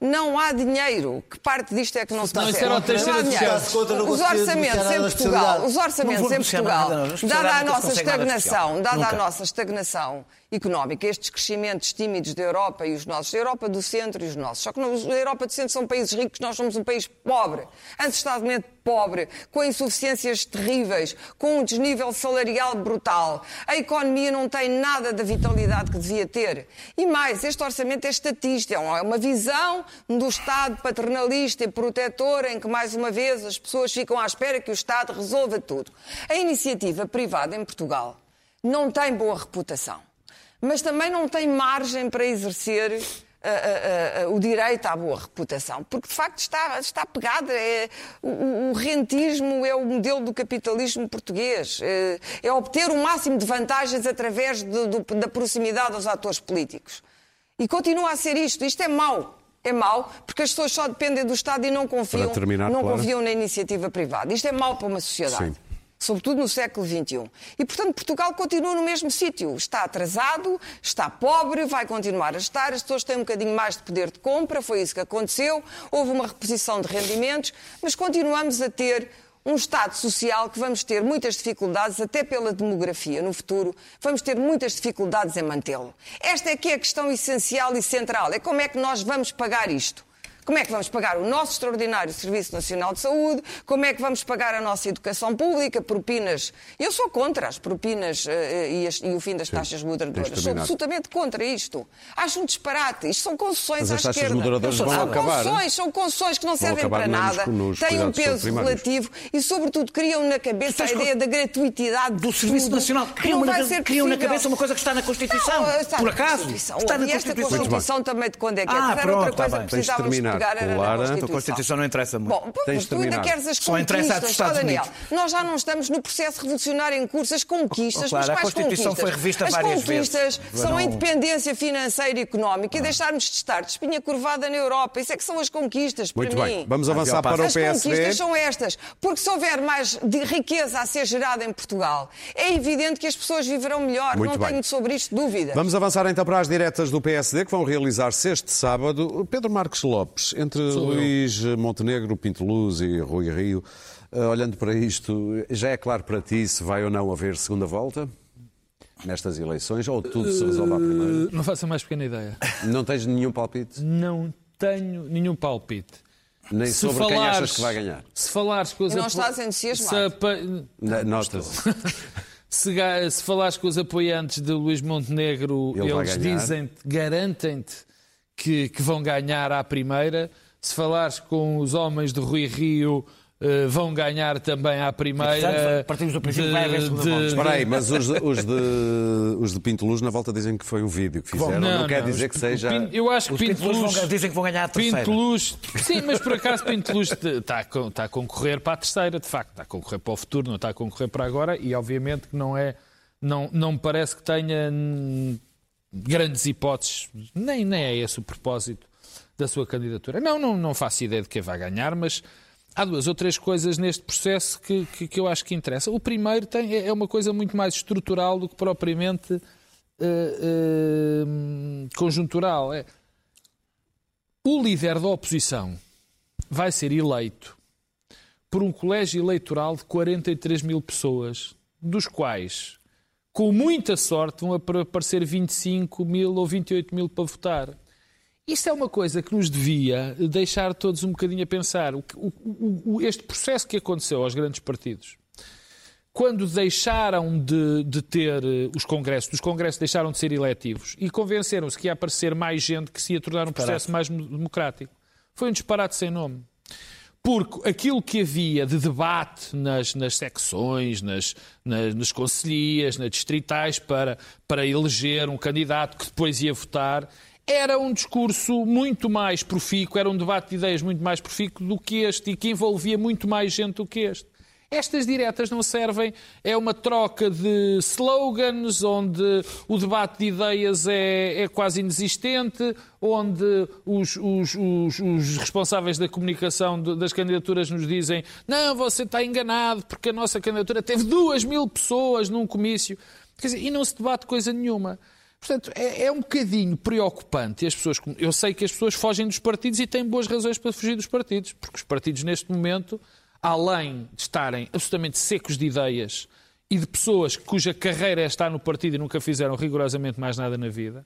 não há dinheiro. Que parte disto é que não se
Não, isso
percebe?
era o terceiro
Não há dinheiro.
não
Os orçamentos em Portugal, os orçamentos
Não
em Portugal,
não.
Dada a nossa
consegue
estagnação, dada a nossa estagnação económica, estes crescimentos tímidos da Europa e os nossos, a Europa do centro e os nossos. Só que a Europa do centro são países ricos, nós somos um país pobre, antestadamente pobre, com insuficiências terríveis, com um desnível salarial brutal. A economia não tem nada da vitalidade que devia ter. E mais, este orçamento é estatístico, é é uma visão do Estado paternalista e protetor em que, mais uma vez, as pessoas ficam à espera que o Estado resolva tudo. A iniciativa privada em Portugal não tem boa reputação, mas também não tem margem para exercer ah, ah, ah, o direito à boa reputação, porque de facto está, está pegada. É, o, o rentismo é o modelo do capitalismo português. É, é obter o máximo de vantagens através do- do- da proximidade aos atores políticos. E continua a ser isto. Isto é mau. É mau, porque as pessoas só dependem do Estado e não confiam,
terminar,
não
Clara.
confiam na iniciativa privada. Isto é mau para uma sociedade
Sim.
Sobretudo no século XXI. E, portanto, Portugal continua no mesmo sítio. Está atrasado, está pobre, vai continuar a estar, as pessoas têm um bocadinho mais de poder de compra, foi isso que aconteceu, houve uma reposição de rendimentos, mas continuamos a ter um Estado social que vamos ter muitas dificuldades, até pela demografia no futuro, vamos ter muitas dificuldades em mantê-lo. Esta é que é a questão essencial e central, é como é que nós vamos pagar isto. Como é que vamos pagar o nosso extraordinário Serviço Nacional de Saúde? Como é que vamos pagar a nossa educação pública? Propinas. Eu sou contra as propinas eh, e, as- e o fim das taxas moderadoras. Sou absolutamente contra isto. Acho um disparate. Isto são concessões
Mas
à
as taxas
esquerda.
moderadoras
são
acabar.
concessões, são concessões que não servem para nada, têm um peso relativo e, sobretudo, criam na cabeça a ideia da gratuitidade
do Serviço
tudo,
Nacional.
que
Criam,
não
na,
vai ser
criam na cabeça uma coisa que está na Constituição.
Não, está
Por acaso?
Constituição.
Está na
e esta
Constituição.
Constituição também de quando é que é?
Ah, pronto,
outra
está
coisa
bem.
que precisávamos chegar era
Clara.
na
A
Constituição.
A Constituição não interessa muito.
Bom, pois,
Tens
tu ainda queres as
Só interessa a dos
conquistas,
Estados
ó, Daniel.
Unidos.
Nós já não estamos no processo revolucionário em curso. As conquistas,
Oh, Clara,
mas
a
quais
Constituição
conquistas?
foi revista
As
várias
conquistas
vezes.
são
Não-
a independência financeira e económica e deixarmos de estar de espinha curvada na Europa. Isso é que são as conquistas, para
Muito
mim.
bem, vamos avançar
passo.
para o
As conquistas
PSD.
são estas. Porque se houver mais de riqueza a ser gerada em Portugal, é evidente que as pessoas viverão melhor.
Muito
não
bem.
tenho sobre isto dúvida.
Vamos avançar então para as diretas do PSD que vão realizar-se este sábado. Pedro Marcos Lopes, entre Luís Montenegro, Pinto Luz e Rui Rio, eh, olhando para isto, já é claro para ti se vai ou não haver segunda volta nestas eleições ou tudo se resolve à primeira?
Não faço a mais pequena ideia.
Não tens nenhum palpite?
Não tenho nenhum palpite.
Nem
Se
sobre quem
falares-
achas que vai ganhar?
Se falares com os
não
apo-
estás entusiasmado.
se. Se, ga- se falares com os apoiantes de Luís Montenegro,
Ele
eles
ganhar.
dizem garantem-te que, que vão ganhar à primeira. Se falares com os homens de Rui Rio, eh, vão ganhar também à primeira.
portanto, partimos do princípio que vai haver segunda volta.
Espera aí, mas os, de- os de, os de Pinto Luz na volta dizem que foi um vídeo que fizeram. Não, quer dizer que seja.
Pinto- Eu acho que
Os
Pinto
Pinto Luz vão- dizem que vão ganhar a terceira.
Pinto Luz. Sim, mas por acaso Pinto Luz está está a concorrer para a terceira, de facto. Está a concorrer para o futuro, não está a concorrer para agora e obviamente que não é. Não, não me parece que tenha grandes hipóteses, nem, nem é esse o propósito da sua candidatura. Não, não, não faço ideia de quem vai ganhar, mas há duas ou três coisas neste processo que, que, que eu acho que interessam. O primeiro tem, é uma coisa muito mais estrutural do que propriamente eh, eh, conjuntural. É, o líder da oposição vai ser eleito por um colégio eleitoral de 43 mil pessoas, dos quais, com muita sorte, vão apar- aparecer 25 mil ou 28 mil para votar. Isto é uma coisa que nos devia deixar todos um bocadinho a pensar. O o- o- este processo que aconteceu aos grandes partidos, quando deixaram de, de ter eh, os congressos, os congressos deixaram de ser eletivos e convenceram-se que ia aparecer mais gente que se ia tornar um processo mais mo- democrático. Foi um disparate sem nome. Porque aquilo que havia de debate nas, nas secções, nas, nas, nas conselhias, nas distritais, para, para eleger um candidato que depois ia votar, era um discurso muito mais profícuo, era um debate de ideias muito mais profícuo do que este e que envolvia muito mais gente do que este. Estas diretas não servem, é uma troca de slogans, onde o debate de ideias é, é quase inexistente, onde os, os- os- os responsáveis da comunicação das candidaturas nos dizem não, você está enganado, porque a nossa candidatura teve duas mil pessoas num comício. Quer dizer, e não se debate coisa nenhuma. Portanto, é, é um bocadinho preocupante. As pessoas, eu sei que as pessoas fogem dos partidos e têm boas razões para fugir dos partidos, porque os partidos, neste momento, além de estarem absolutamente secos de ideias e de pessoas cuja carreira é estar no partido e nunca fizeram rigorosamente mais nada na vida,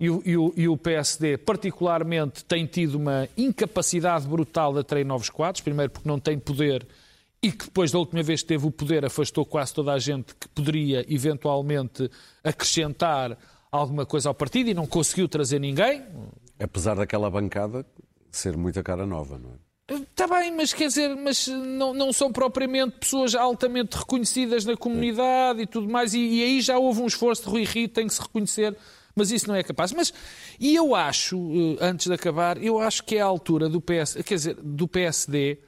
e o, e o- e o PSD, particularmente, tem tido uma incapacidade brutal de atrair novos quadros, primeiro porque não tem poder e que depois da última vez que teve o poder afastou quase toda a gente que poderia eventualmente acrescentar alguma coisa ao partido e não conseguiu trazer ninguém.
Apesar daquela bancada ser muita cara nova, não é?
Está bem, mas quer dizer, mas não, não são propriamente pessoas altamente reconhecidas na comunidade e tudo mais, e, e aí já houve um esforço de Rui Rio, tem que se reconhecer, mas isso não é capaz. Mas, e eu acho, eh, antes de acabar, eu acho que é a altura do PS, quer dizer, do PSD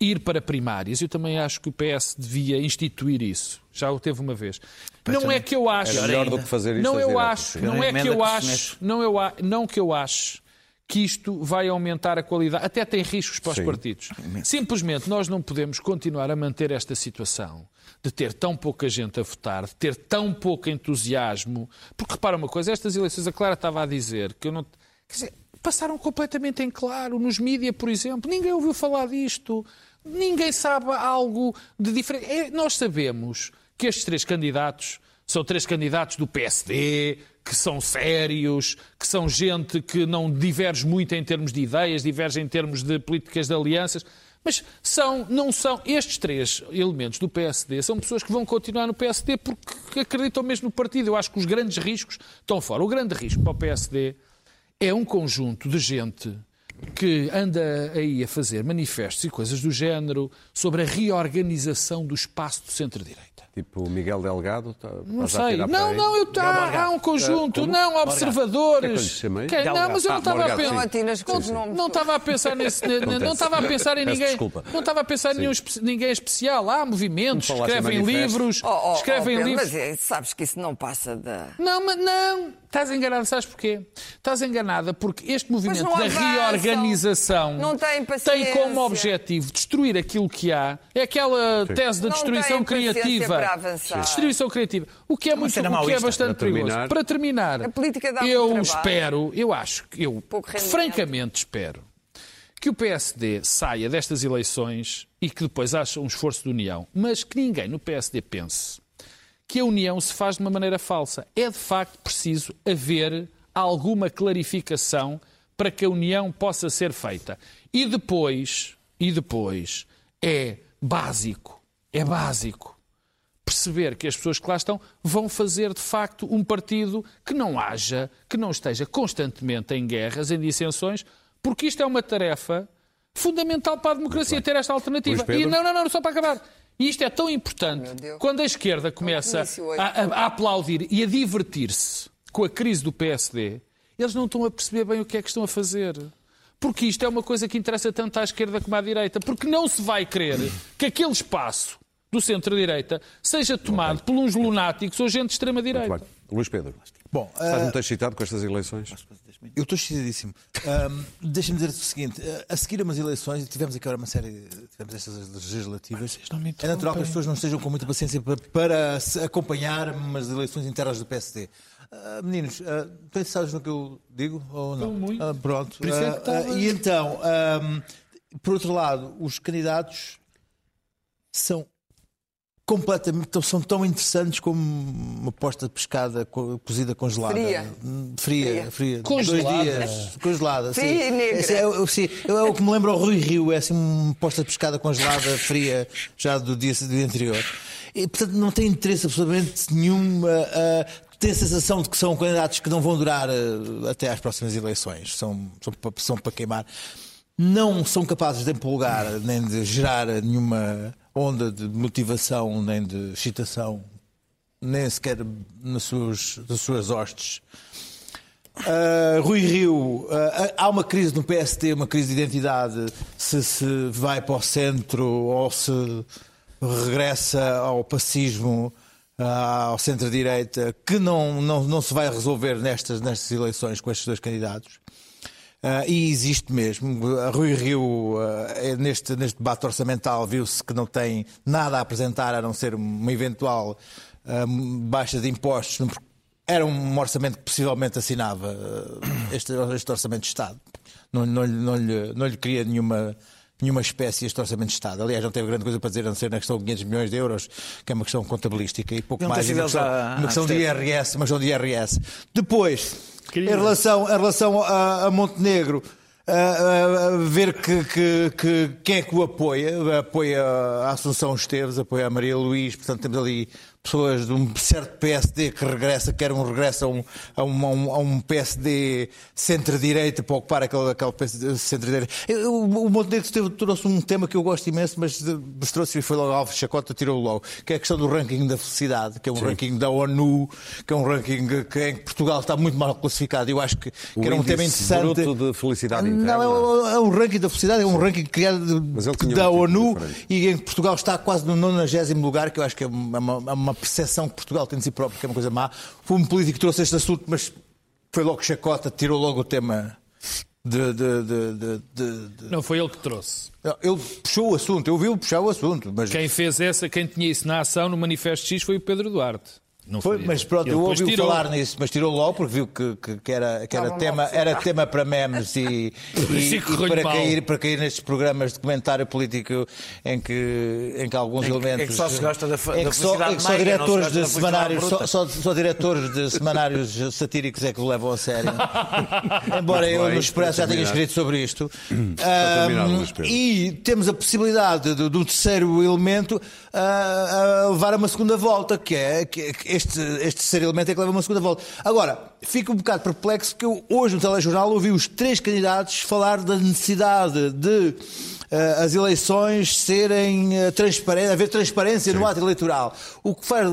ir para primárias. Eu também acho que o PS devia instituir isso. Já o teve uma vez. Não é que eu acho.
Era melhor do que fazer isto
Não eu
diretas,
acho, não é que eu
que se
acho, não, eu, a- não que eu acho que isto vai aumentar a qualidade, até tem riscos para os
Sim.
partidos. Simplesmente nós não podemos continuar a manter esta situação de ter tão pouca gente a votar, de ter tão pouco entusiasmo. Porque repara uma coisa, estas eleições, a Clara estava a dizer que eu não. Quer dizer, passaram completamente em claro. Nos mídia, por exemplo, ninguém ouviu falar disto. Ninguém sabe algo de diferente. É, nós sabemos que estes três candidatos são três candidatos do PSD, que são sérios, que são gente que não diverge muito em termos de ideias, diverge em termos de políticas de alianças. Mas são, não são, estes três elementos do PSD são pessoas que vão continuar no PSD porque acreditam mesmo no partido. Eu acho que os grandes riscos estão fora. O grande risco para o PSD é um conjunto de gente que anda aí a fazer manifestos e coisas do género sobre a reorganização do espaço do centro-direita.
Tipo o Miguel Delgado? Tá,
Não
a
sei. Não, não, eu tá, há um conjunto.
como?
não,
que
observadores.
lhe chamei?
Quem- não, mas eu não
Ah,
estava a
Morgado,
pensar.
Não
estava a pensar nesse, não estava a pensar em ninguém.
desculpa.
Não estava a pensar em ninguém especial. Há movimentos,
em
escrevem livros,
Oh, oh,
escrevem
oh, Pedro,
livros.
Mas é, sabes que isso não passa da.
Não, mas não. Estás enganada, sabes porquê? Estás enganada porque este movimento da
avançam.
reorganização tem
paciência.
como objetivo destruir aquilo que há. É aquela tese da destruição criativa.
Para avançar.
Destruição criativa. O que é, muito,
cena
o que é bastante
Para terminar.
perigoso. Para terminar,
A política dá muito
eu espero, eu acho, que eu francamente espero que o PSD saia destas eleições e que depois haja um esforço de união, mas que ninguém no PSD pense que a união se faz de uma maneira falsa. É de facto preciso haver alguma clarificação para que a união possa ser feita. E depois, e depois, é básico, é básico perceber que as pessoas que lá estão vão fazer de facto um partido que não haja, que não esteja constantemente em guerras, em dissensões, porque isto é uma tarefa fundamental para a democracia, ter esta alternativa. E não, não, não, só para acabar. E isto é tão importante quando a esquerda começa a, a- a aplaudir e a divertir-se com a crise do PSD, eles não estão a perceber bem o que é que estão a fazer. Porque isto é uma coisa que interessa tanto à esquerda como à direita. Porque não se vai querer que aquele espaço do centro-direita seja tomado por uns lunáticos ou gente de extrema-direita.
Luís Pedro,
Bom,
estás
ah,
muito excitado com estas eleições?
Eu estou excitadíssimo. Ahm, Deixa-me dizer o seguinte: ah, a seguir umas eleições, e tivemos aqui agora uma série, tivemos estas legislativas. É natural que as pessoas não estejam com muita paciência para, para acompanhar umas eleições internas do PSD. Ah, meninos, uh, pensados no que eu digo ou não?
Estou muito.
Ah, pronto.
Por isso é que
Ah,
estava-
ah, e então, ahm, por outro lado, os candidatos são completamente são tão interessantes como uma posta de pescada co- cozida congelada
Fria.
Fria,
Fria.
fria.
Congelada.
dois dias congelada
Fria
sim.
e negra.
Esse é, o- sim, é o que me lembra o Rui Rio é assim uma posta de pescada congelada fria já do dia, do dia anterior e portanto não tem interesse absolutamente nenhum a, a ter a sensação de que são candidatos que não vão durar eh, até às próximas eleições são, são, são para queimar não são capazes de empolgar nem de gerar nenhuma onda de motivação nem de excitação, nem sequer nas suas, nas suas hostes. Uh, Rui Rio, uh, há uma crise no PST, uma crise de identidade, se se vai para o centro ou se regressa ao pacismo, uh, ao centro-direita, que não, não, não se vai resolver nestas, nestas eleições com estes dois candidatos. Uh, e existe mesmo. A Rui Rio, uh, neste, neste debate orçamental, viu-se que não tem nada a apresentar a não ser uma eventual uh, baixa de impostos. Era um orçamento que possivelmente assinava este, este orçamento de Estado. Não, não, lhe- não, lhe, não lhe queria nenhuma. Nenhuma espécie este Orçamento de Estado. Aliás, não teve grande coisa para dizer, a não ser na questão de 500 milhões de euros, que é uma questão contabilística e pouco
Não
mais. Uma questão,
a-
uma questão de. IRS, uma questão de IRS. Depois, Em relação, em relação a, a Montenegro, a- a ver que, que- que- quem é que o apoia, apoia a Assunção Esteves, apoia a Maria Luís, portanto temos ali pessoas de um certo PSD que regressa, quer um regresso a um, a um, a um- PSD centro-direita para ocupar aquele, aquele PSD centro-direita. O Montenegro teve- trouxe um tema que eu gosto imenso, mas mas trouxe e foi logo Alves Chacota, tirou logo, que é a questão do ranking da felicidade, que é um ranking da ONU, que é um ranking que, em que Portugal está muito mal classificado. Eu acho que, que era um tema interessante.
bruto de felicidade interna.
Não, é um, é ranking da felicidade, é um ranking criado da
um título
ONU
diferente.
e em que Portugal está quase no 90 lugar, que eu acho que é uma, uma, uma percepção que Portugal tem de si próprio, que é uma coisa má. Foi um político que trouxe este assunto, mas foi logo chacota, tirou logo o tema de. de, de, de,
Não foi ele que trouxe.
Ele puxou o assunto, eu vi-o puxar o assunto, mas.
Quem fez essa, quem tinha isso na ação no Manifesto X foi o Pedro Duarte. Não
Foi, mas pronto, eu ouvi
tirou.
falar nisso, mas tirou logo porque viu que, que, que era, que era, tema, era tema para memes e, e,
é
e para,
mal.
cair, para cair nestes programas de comentário político em que, em que alguns
Em que-
elementos.
em que só se gosta da
em
da
que só, em que só diretores de semanários, só, só, só diretores de semanários satíricos é que o levam a sério. Embora eu
bem,
no Expresso já tenha escrito sobre isto.
Luís Pedro.
e temos a possibilidade do, do terceiro elemento ah, a levar a uma segunda volta, que é, que é- este, este terceiro elemento é que leva uma segunda volta. Agora, fico um bocado perplexo porque eu, hoje no telejornal ouvi os três candidatos falar da necessidade de eh, as eleições serem uh, transparentes, haver transparência no ato eleitoral. O que faz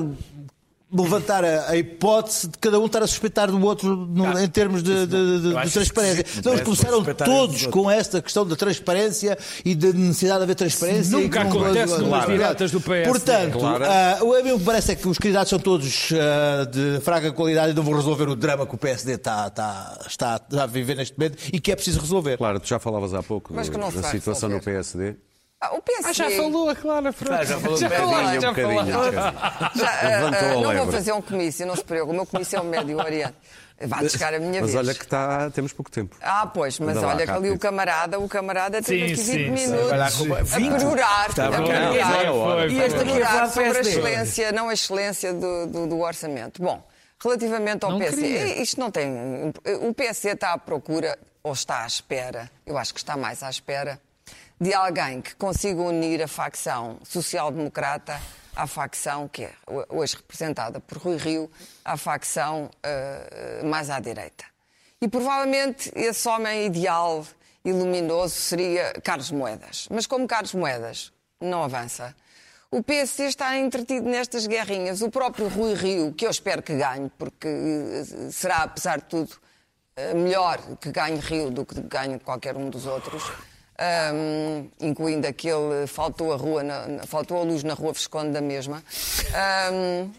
levantar a, a hipótese de cada um estar a suspeitar do outro no- em termos de, de- de- de transparência. Então, eles
parece
começaram todos com esta questão da transparência e da necessidade de haver transparência.
Nunca
e com-
acontece numas
Claro.
diretas do PSD.
Portanto,
Claro.
o a mim o que parece é que os candidatos são todos ah, de fraca qualidade e não vão resolver o drama que o PSD está, está, está a viver neste momento e que é preciso resolver.
Claro, tu já falavas há pouco
Mas que não se
da situação no. PSD.
Ah, o PSD...
Ah, já falou a Clara Franco.
Ah, já falou
já falou,
Um
já
bocadinho, um
falou.
bocadinho.
Já, ah,
Levantou
ah,
a
não vou fazer um comício, não se preocupe. O meu comício é o Médio Oriente. Vai chegar a minha
Mas
vez.
olha que está, temos pouco tempo.
Ah, pois, mas
Anda lá,
olha que ali o camarada, o camarada teve
Sim,
aqui 20
sim, sim.
minutos
lá
a
com- 20?
perorar,
Está
a perorar,
E é
perorar sobre a excelência, não a excelência do, do- do orçamento. Bom, relativamente ao
Não
PSD,
queria.
isto não tem. O PSD está à procura, ou está à espera, eu acho que está mais à espera, de alguém que consiga unir a facção social-democrata à facção que é hoje representada por Rui Rio, à facção eh, mais à direita. E provavelmente esse homem ideal e luminoso seria Carlos Moedas. Mas como Carlos Moedas não avança, o PSD está entretido nestas guerrinhas. O próprio Rui Rio, que eu espero que ganhe, porque eh, será, apesar de tudo, eh, melhor que ganhe Rio do que ganhe qualquer um dos outros, ahm, incluindo aquele faltou a, rua na- faltou a luz na rua Visconde da mesma. Ahm,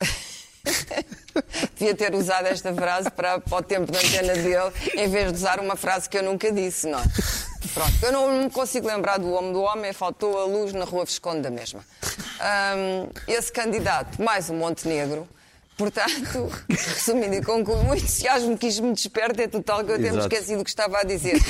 Devia ter usado esta frase para, para o tempo da antena dele, em vez de usar uma frase que eu nunca disse, não é? Pronto, eu não me consigo lembrar do homem do homem, faltou a luz na rua Visconde da mesma. Ahm, esse candidato, mais o Montenegro, portanto, resumindo e concluindo, o entusiasmo que me desperta é total que eu até me
Exato.
esqueci do que estava a dizer.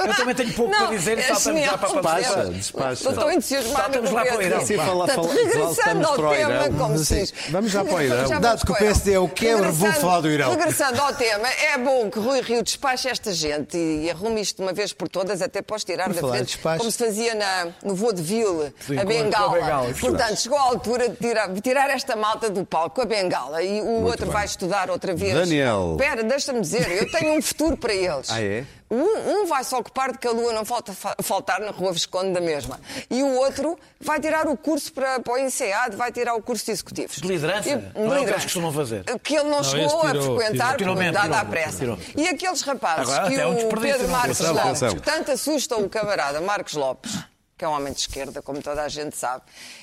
Eu também tenho pouco para dizer e
é
saltamos já
genial,
para a
Despacha, despacha.
Estou tão entusiasmada
Saltamos
com
lá
o
para o Irão.
Sim, fala-
regressando ao
o
tema, como se diz.
Vamos já para o Irão.
Já
Dado que o. PSD é o que é, vou falar do Irão.
Regressando ao tema, é bom que Rui Rio despache esta gente e arrume isto de uma vez por todas, até podes tirar da frente, como se fazia na, no Vaudeville, a
com com
bengala. Portanto, chegou a altura de tirar, de tirar esta malta do palco com a bengala e o outro
bem.
vai estudar outra vez.
Daniel.
Espera, deixa-me dizer, eu tenho um futuro para eles.
Ah, é?
Um, um vai se ocupar de que a lua não falta fa- faltar na rua Visconde da mesma. E o outro vai tirar o curso para, para o INSEAD, vai tirar o curso de executivos.
De liderança?
E-
Não é o que eles
liderança.
costumam fazer?
Que ele não,
esse
chegou a
tirou,
frequentar,
tirou. Tirou
dada à pressa.
tirou.
E aqueles rapazes
Agora,
que
é um
o Pedro
não
Marcos
atenção,
Lopes,
atenção.
tanto assustam o camarada Marcos Lopes, que é um homem de esquerda, como toda a gente sabe.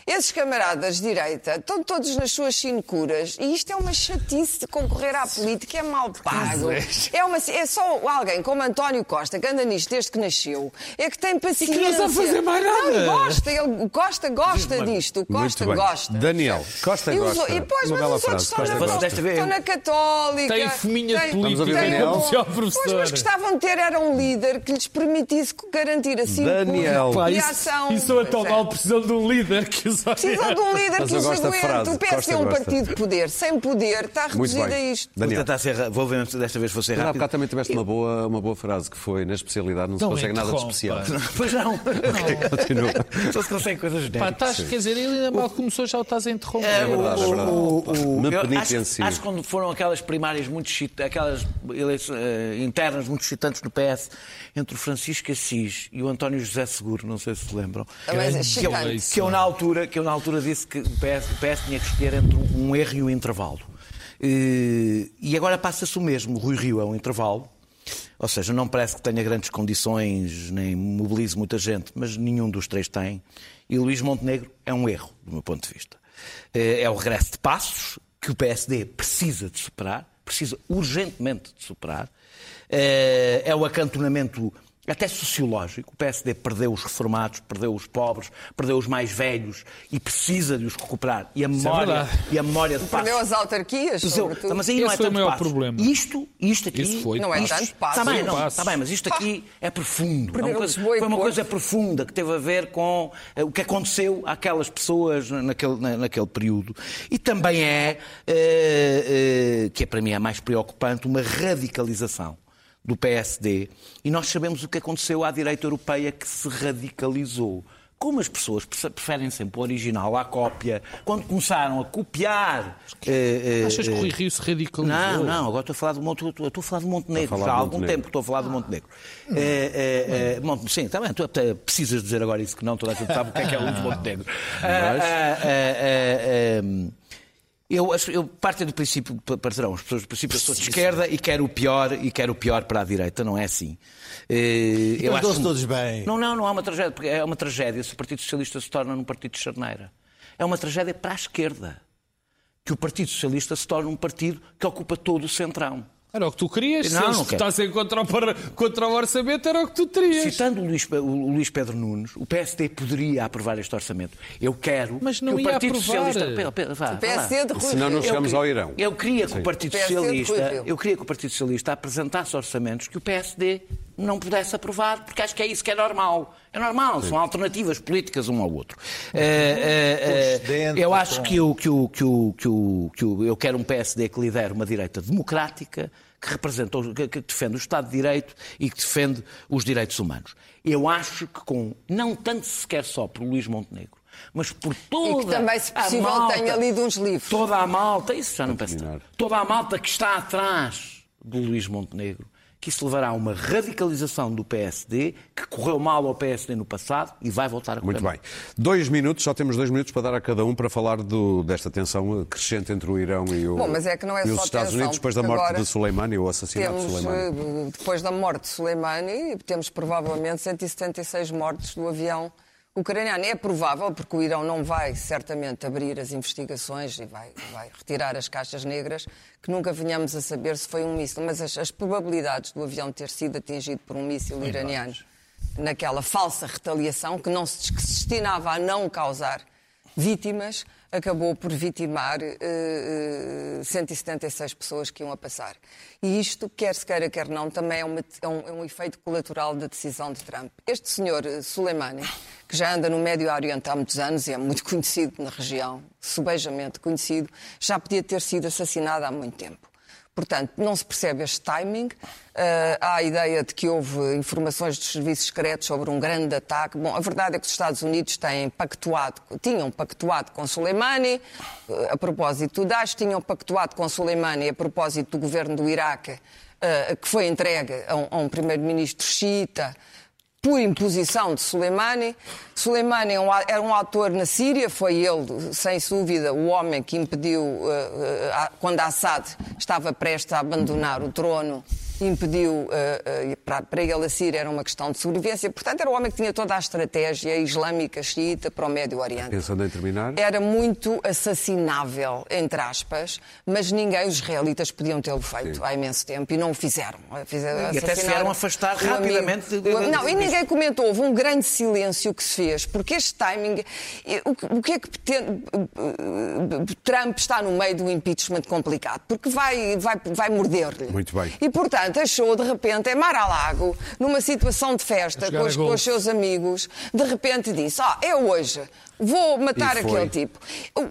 Esses camaradas de direita estão todos nas suas sinecuras e isto é uma chatice de concorrer à política, é mal pago. É, uma, é só alguém como António Costa, que anda nisto desde que nasceu, é que tem paciência.
não sabe fazer mais nada.
Não, gosta, ele, o Costa gosta disto, o Costa gosta.
Daniel, Costa
E, os-
gosta.
e depois,
Uma
mas os outros estão na,
gosta.
Estão Católica.
Tem fominha de política,
um-
é o
Pois, mas gostavam de ter era um líder que lhes permitisse garantir assim
Daniel.
Pá,
e
isso,
ação.
isso é tão mal, precisam de um líder que os
Precisam de um líder
Mas
que os aguente. O
Costa
é um
gosta.
partido de poder. Sem poder, está reduzido a isto.
Vou
Daniel.
tentar ser. Vou ver, desta vez vou ser
Mas há
rápido.
bocado também tiveste uma boa, uma boa frase que foi na especialidade não se
Não
consegue nada de especial.
Pois não.
Continua.
Só se consegue coisas
Pá,
genéricas.
estás, quer dizer, ele ainda mal começou, já o estás a interromper.
É,
verdade, é verdade. Me
Eu acho,
penitencio.
acho que quando foram aquelas primárias muito aquelas eleições eh, internas muito excitantes no PS entre o Francisco Assis e o António José Seguro, não sei se se lembram.
Também é
que, eu, que eu na altura, que eu na altura disse que o PS, o PS tinha que escolher entre um erro e um intervalo. Eh, E agora passa-se o mesmo. O Rui Rio é um intervalo. Ou seja, não parece que tenha grandes condições, nem mobilize muita gente, mas nenhum dos três tem. E Luís Montenegro é um erro, do meu ponto de vista. Eh, É o regresso de passos que o PSD precisa de superar, precisa urgentemente de superar. Eh, É o acantonamento até sociológico. O PSD perdeu os reformados, perdeu os pobres, perdeu os mais velhos e precisa de os recuperar. E a memória,
verdade.
e a memória de passos.
Perdeu as autarquias,
Mas eu-
sobretudo.
mas aí não
Esse
é
foi o
tanto
maior
passos.
problema.
Isto, isto aqui.
Isso foi
Não é
isto-
tanto passos.
Está bem, não, está bem, mas isto aqui é profundo. É uma coisa- foi uma coisa profunda que teve a ver com eh, o que aconteceu àquelas pessoas naquele, na- naquele período. E também é, eh, eh, que é para mim é mais preocupante, uma radicalização do PSD. E nós sabemos o que aconteceu à direita europeia que se radicalizou. como as pessoas pre- preferem sempre o original à cópia, quando começaram a copiar. eh, eh,
Achas que o Rui Rio se radicalizou?
não, não, agora estou a falar do Monte, estou a falar do Montenegro.
falar
Já há algum
Montenegro.
tempo que estou a falar do Montenegro. É, é, é, Monte, sim, está bem, tu até precisas dizer agora isso que não, toda a gente sabe o que é que é o Montenegro. Ah, ah, ah, ah, ah, eu, acho- eu parto do princípio, pa- partirão, as pessoas do princípio, eu sou de esquerda e quero o pior e quero o pior para a direita, não é assim. Eh, eu
Mas dão-se todos bem.
Não, não, não há uma tragédia, porque é uma tragédia se o Partido Socialista se torna num partido de charneira. É uma tragédia para a esquerda. Que o Partido Socialista se torne um partido que ocupa todo o centrão.
Era o que tu querias.
Não,
Se
não
eles votassem contra o, contra o orçamento, era o que tu terias.
Citando o Luís, o Luís Pedro Nunes, o PSD poderia aprovar este orçamento. Eu quero
Mas não
que o Partido
aprovar.
Socialista... Vá, lá.
PSD de Rui
Senão não chegamos
Eu
ao Irão.
Eu queria que o Partido Socialista, eu queria que o Partido Socialista apresentasse orçamentos que o PSD não pudesse aprovar, porque acho que é isso que é normal. É normal, são alternativas políticas um ao outro. Eh, eh, eh, eu acho que, o, que, o, que, o, que, o, que o, eu quero um PSD que lidere uma direita democrática, que representa, que, que defende o Estado de Direito e que defende os direitos humanos. Eu acho que com, não tanto sequer só por Luís Montenegro, mas por toda
E que também, se
a
possível,
malta-
tenha lido uns livros.
Toda a malta, isso já não penso. Toda a malta que está atrás do Luís Montenegro, que isso levará a uma radicalização do PSD, que correu mal ao PSD no passado e vai voltar a correr
Muito
mal.
bem. Dois minutos, só temos dois minutos para dar a cada um para falar do- desta tensão crescente entre o Irão e, o,
Bom, mas é que não é
e os
só
Estados
tensão,
Unidos depois da morte de Soleimani ou o assassinato de
Temos,
Soleimani.
eh, depois da morte de Soleimani, temos provavelmente 176 mortes do avião ucraniano. É provável, porque o Irão não vai certamente abrir as investigações e vai, vai retirar as caixas negras, que nunca venhamos a saber se foi um míssil. Mas as, as probabilidades do avião ter sido atingido por um míssil iraniano, naquela falsa retaliação que não se, que se destinava a não causar vítimas, acabou por vitimar eh, eh, 176 pessoas que iam a passar. E isto, quer se queira, quer não, também é, uma- é um, é um efeito colateral da decisão de Trump. Este senhor eh, Soleimani, que já anda no Médio Oriente há muitos anos e é muito conhecido na região, subejamente conhecido, já podia ter sido assassinado há muito tempo. Portanto, não se percebe este timing. Ah, há a ideia de que houve informações dos serviços secretos sobre um grande ataque. Bom, a verdade é que os Estados Unidos têm pactuado, tinham pactuado com Soleimani, eh, a propósito do Daesh, tinham pactuado com Soleimani a propósito do governo do Iraque, eh, que foi entregue a um, um primeiro-ministro xiita por imposição de Soleimani. Soleimani é era um ator na Síria, foi ele, sem dúvida, o homem que impediu, eh, eh, quando Assad estava prestes a abandonar o trono, impediu, eh, eh, para, para ele a Síria era uma questão de sobrevivência. Portanto, era o homem que tinha toda a estratégia islâmica xiita para o Médio Oriente.
Pensando em terminar?
Era muito assassinável, entre aspas, mas ninguém, os israelitas, podiam tê-lo feito há imenso tempo e não o fizeram. Fizeram-
E até se vieram afastar
amigo-
rapidamente de-
Não, e ninguém comentou. Houve um grande silêncio que se fez, porque este timing. eh, O, que- é que pretende. eh, Trump está no meio do impeachment complicado, porque vai, vai, vai morder-lhe.
Muito bem.
E, portanto, achou, de repente, em Mar-a-Lago, numa situação de festa com
a
os, com os seus amigos, de repente disse: Ah, é hoje. Vou matar aquele tipo.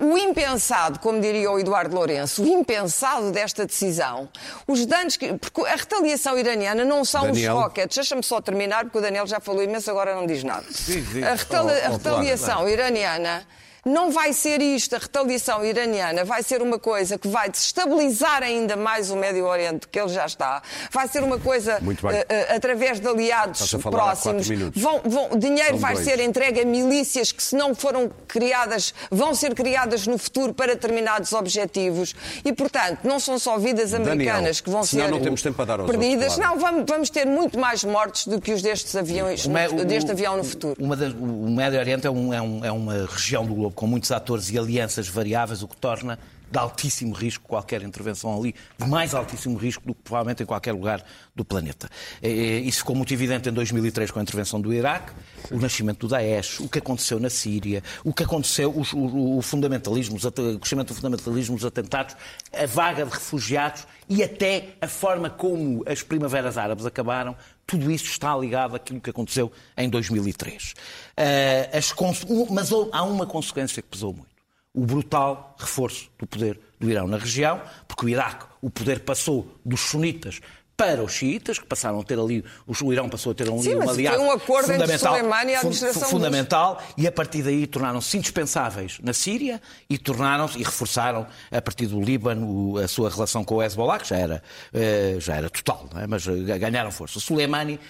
O impensado, como diria o Eduardo Lourenço, o impensado desta decisão, os danos que. Porque a retaliação iraniana não são
Daniel.
os rockets. Deixa-me só terminar, porque o Daniel já falou imenso, agora não diz nada.
Sim, sim.
A, retali-
Oh, oh,
a retaliação iraniana. Não vai ser isto, a retaliação iraniana vai ser uma coisa que vai desestabilizar ainda mais o Médio Oriente do que ele já está. Vai ser uma coisa
Muito bem.
eh, através de aliados próximos. Vão, vão- dinheiro
São
vai
dois.
ser entregue a milícias que, se não foram criadas, vão ser criadas no futuro para determinados objetivos. E, portanto, não são só vidas
Daniel,
americanas que vão ser
não temos tempo para dar
perdidas.
outros, claro.
Não, vamos, vamos ter muito mais mortes do que os destes aviões,
O me- o-
deste avião no futuro.
uma das- o Médio Oriente é, um- é um- é uma região do globo com muitos atores e alianças variáveis, o que torna de altíssimo risco qualquer intervenção ali, de mais altíssimo risco do que provavelmente em qualquer lugar do planeta. Eh, Isso ficou muito evidente em 2003 com a intervenção do Iraque, o nascimento do Daesh, o que aconteceu na Síria, o que aconteceu, o, o fundamentalismo, o crescimento do fundamentalismo, os atentados, a vaga de refugiados e até a forma como as primaveras árabes acabaram, tudo isso está ligado àquilo que aconteceu em 2003. Eh, um- mas há uma consequência que pesou muito. O brutal reforço do poder do Irão na região, porque o Iraque, o poder passou dos sunitas para os xiitas, que passaram a ter ali, o Irão passou a ter ali
Sim,
um aliado
um acordo entre
fundamental,
Soleimani e a administração
fundamental e a partir daí tornaram-se indispensáveis na Síria e tornaram-se e reforçaram a partir do Líbano o- a sua relação com o Hezbollah, que já era, eh, já era total, é? mas eh, ganharam força. Soleimani,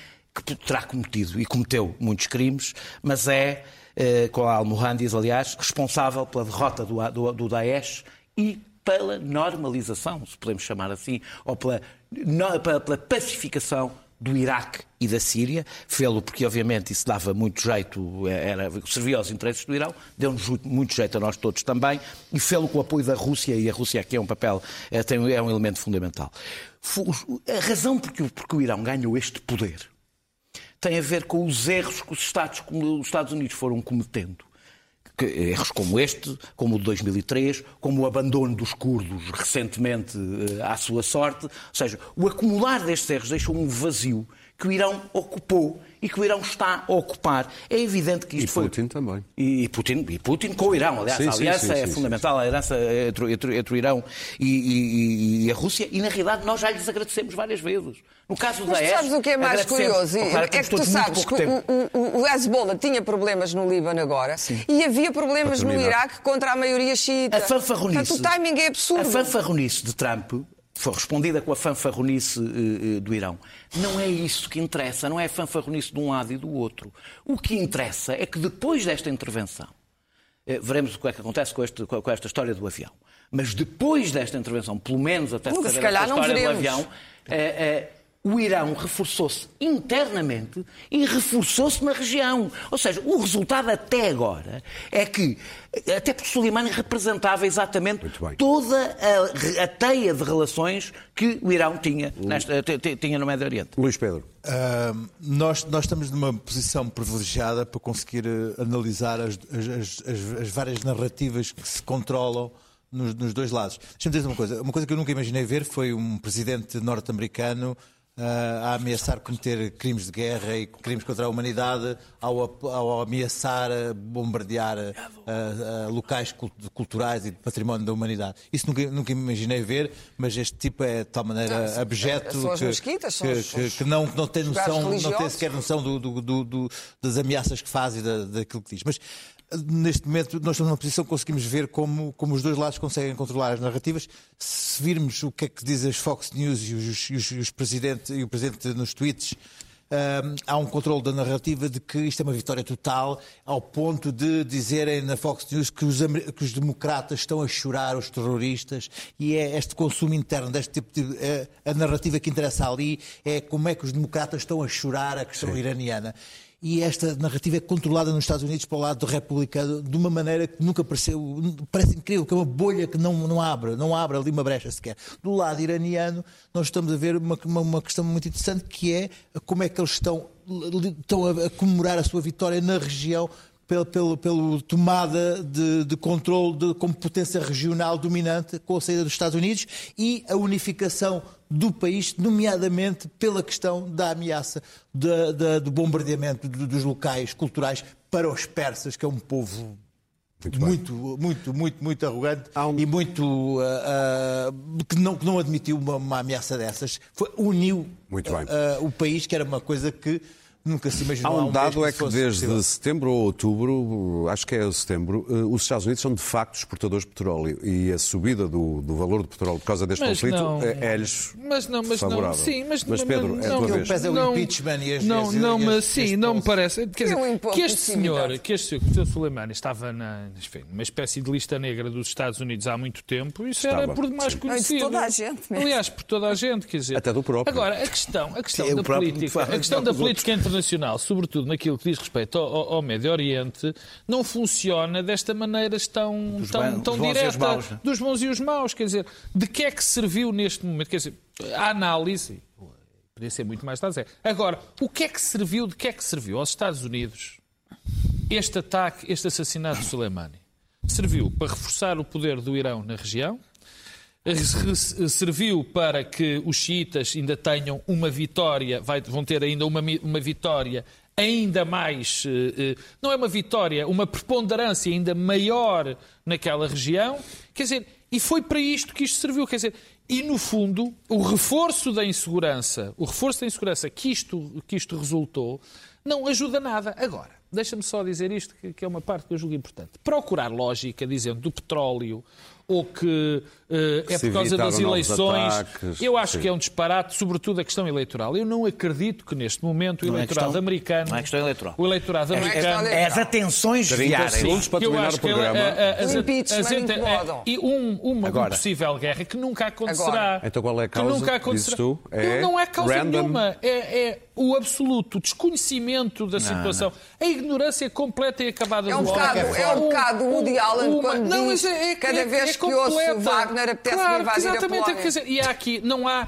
que terá cometido e cometeu muitos crimes, mas é, eh, com a Al-Muhandis, aliás, responsável pela derrota do, do, do Daesh e pela normalização, se podemos chamar assim, ou pela, pela, pacificação do Iraque e da Síria. Fê-lo porque, obviamente, isso dava muito jeito, era, servia aos interesses do Irão, deu-nos muito jeito a nós todos também, e fê-lo com o apoio da Rússia, e a Rússia aqui é um papel, é, tem, é um elemento fundamental. Fu- A razão porque, porque o Irão ganhou este poder tem a ver com os erros que os Estados, os Estados Unidos foram cometendo. Erros como este, como o de 2003, como o abandono dos curdos recentemente eh, à sua sorte. Ou seja, o acumular destes erros deixou um vazio que o Irão ocupou e que o Irão está a ocupar. É evidente que isto
E
foi...
Putin também.
E, e Putin, e Putin com o Irão, aliás,
Sim,
a
sim,
aliança
sim,
é
sim,
fundamental, a aliança entre, entre- entre o Irão e, e- e a Rússia, e na realidade nós já lhes agradecemos várias vezes. No caso
Mas
da
tu sabes o que é mais curioso? é que tu sabes que o, o- o Hezbollah tinha problemas no Líbano agora e havia problemas no. Iraque contra a maioria xiita.
A fanfarronice.
Portanto, o timing é absurdo.
A fanfarronice de Trump respondida com a fanfarronice eh, eh, do Irão. Não é isso que interessa, não é a fanfarronice de um lado e do outro. O que interessa é que depois desta intervenção, eh, veremos o que é que acontece com, este- com esta história do avião, mas depois desta intervenção, pelo menos até
se calhar, não
história do avião, o Irão reforçou-se internamente e reforçou-se na região. Ou seja, o resultado até agora é que, até porque Soleimani representava exatamente toda a, a teia de relações que o Irão tinha, nesta, t- t- tinha no Médio Oriente.
Luís Pedro.
Ah, nós, nós estamos numa posição privilegiada para conseguir eh, analisar as, as- as- as- as várias narrativas que se controlam nos, nos dois lados. Deixa-me dizer uma coisa. Uma coisa que eu nunca imaginei ver foi um presidente norte-americano a ameaçar cometer crimes de guerra e crimes contra a humanidade ao, ao ameaçar ah, bombardear ah, ah, locais cult- culturais e de património da humanidade. Isso nunca, nunca imaginei ver, mas este tipo é de tal maneira
Não,
abjeto
são as
que,
mesquitas, são
que-
os-
que- que não, não tem noção, não tem sequer noção do- do- do- das ameaças que faz e da, daquilo que diz. Mas neste momento nós estamos numa posição que conseguimos ver como, como os dois lados conseguem controlar as narrativas. Se virmos o que é que dizem as Fox News e, os, os- e os presidente, e o presidente nos tweets. hum, há um controle da narrativa de que isto é uma vitória total, ao ponto de dizerem na Fox News que os, que os democratas estão a chorar os terroristas e é este consumo interno deste tipo de. eh, a narrativa que interessa ali é como é que os democratas estão a chorar a questão iraniana. E esta narrativa é controlada nos Estados Unidos para o lado republicano de uma maneira que nunca pareceu. Parece incrível, que é uma bolha que não, não abre, não abre ali uma brecha sequer. Do lado iraniano, nós estamos a ver uma, uma, uma questão muito interessante que é como é que eles estão, estão a, a comemorar a sua vitória na região pelo, pelo, pelo tomada de, de controle de, como potência regional dominante com a saída dos Estados Unidos e a unificação do país, nomeadamente pela questão da ameaça da- da- do bombardeamento do- dos locais culturais para os persas, que é um povo muito, muito, muito, muito, arrogante
Há um-
e muito ah, ah, que, não, que não admitiu uma, uma ameaça dessas. Foi, uniu
Muito bem.
ah, o país, que era uma coisa que nunca se
Há
imaginou.
um
mês
dado é que desde
possível.
setembro ou outubro, acho que é setembro, eh, os Estados Unidos são de facto exportadores de petróleo e a subida do, do valor do petróleo por causa deste
Mas
conflito
não.
é- é-lhes
Mas não, mas não,
favorável.
sim, mas,
Pedro, é a
não,
tua vez.
não,
impeachment e as-
não,
as-
não,
as-
mas
as
sim, não me parece. Quer dizer,
É um imposto
que este senhor, que este senhor, que o Sr. Soleimani estava na, enfim, numa espécie de lista negra dos Estados Unidos há muito tempo, isso
Estava,
era por demais
sim.
conhecido.
Não, de toda a gente mesmo.
Aliás, por toda a gente, quer dizer.
Até do próprio.
Agora, a questão, a questão da política, a questão da política internacional, sobretudo naquilo que diz respeito ao, ao- ao Médio Oriente, não funciona desta maneira tão,
Dos
tão, tão
dos bons e os
direta
maus, né?
dos bons e os maus. Quer dizer, de que é que serviu neste momento? Quer dizer, a análise, podia ser muito mais tarde. Agora, o que é que serviu, de que é que serviu aos Estados Unidos este ataque, este assassinato de Soleimani? Serviu para reforçar o poder do Irão na região, serviu para que os xiitas ainda tenham uma vitória, vai- vão ter ainda uma, uma vitória ainda mais, eh, eh, não é uma vitória, uma preponderância ainda maior naquela região. Quer dizer, e foi para isto que isto serviu. Quer dizer, E, no fundo, o reforço da insegurança, o reforço da insegurança que isto, que isto resultou, não ajuda nada. Agora, deixa-me só dizer isto, que é uma parte que eu julgo importante. Procurar lógica dizendo do petróleo ou que eh, é
Se
por causa das eleições.
ataques,
Eu acho
sim.
que é um disparate, sobretudo a questão eleitoral. Eu não acredito que neste momento o
é
eleitorado
questão-
americano.
não é questão eleitoral.
O eleitorado
é
americano.
É as atenções
30
desviarem.
segundos para
Eu
terminar
acho
o
que
programa.
a- a- as-
O impeachment
as
incomodam.
e um- uma
Agora.
possível guerra que nunca acontecerá.
Agora.
Então qual é a causa,
Que nunca
dizes
acontecerá.
tu? É
não é causa
random?
nenhuma. É, é o absoluto desconhecimento da situação. A ignorância completa e acabada
É
do
um
homem.
bocado, é um bocado o Woody Allen
uma-
quando
não,
diz
é- é-
cada
é-
vez
é
que ouço
completa.
Wagner apetece-me
claro,
invadir a
exatamente,
Polónia.
quer dizer, E há aqui, não há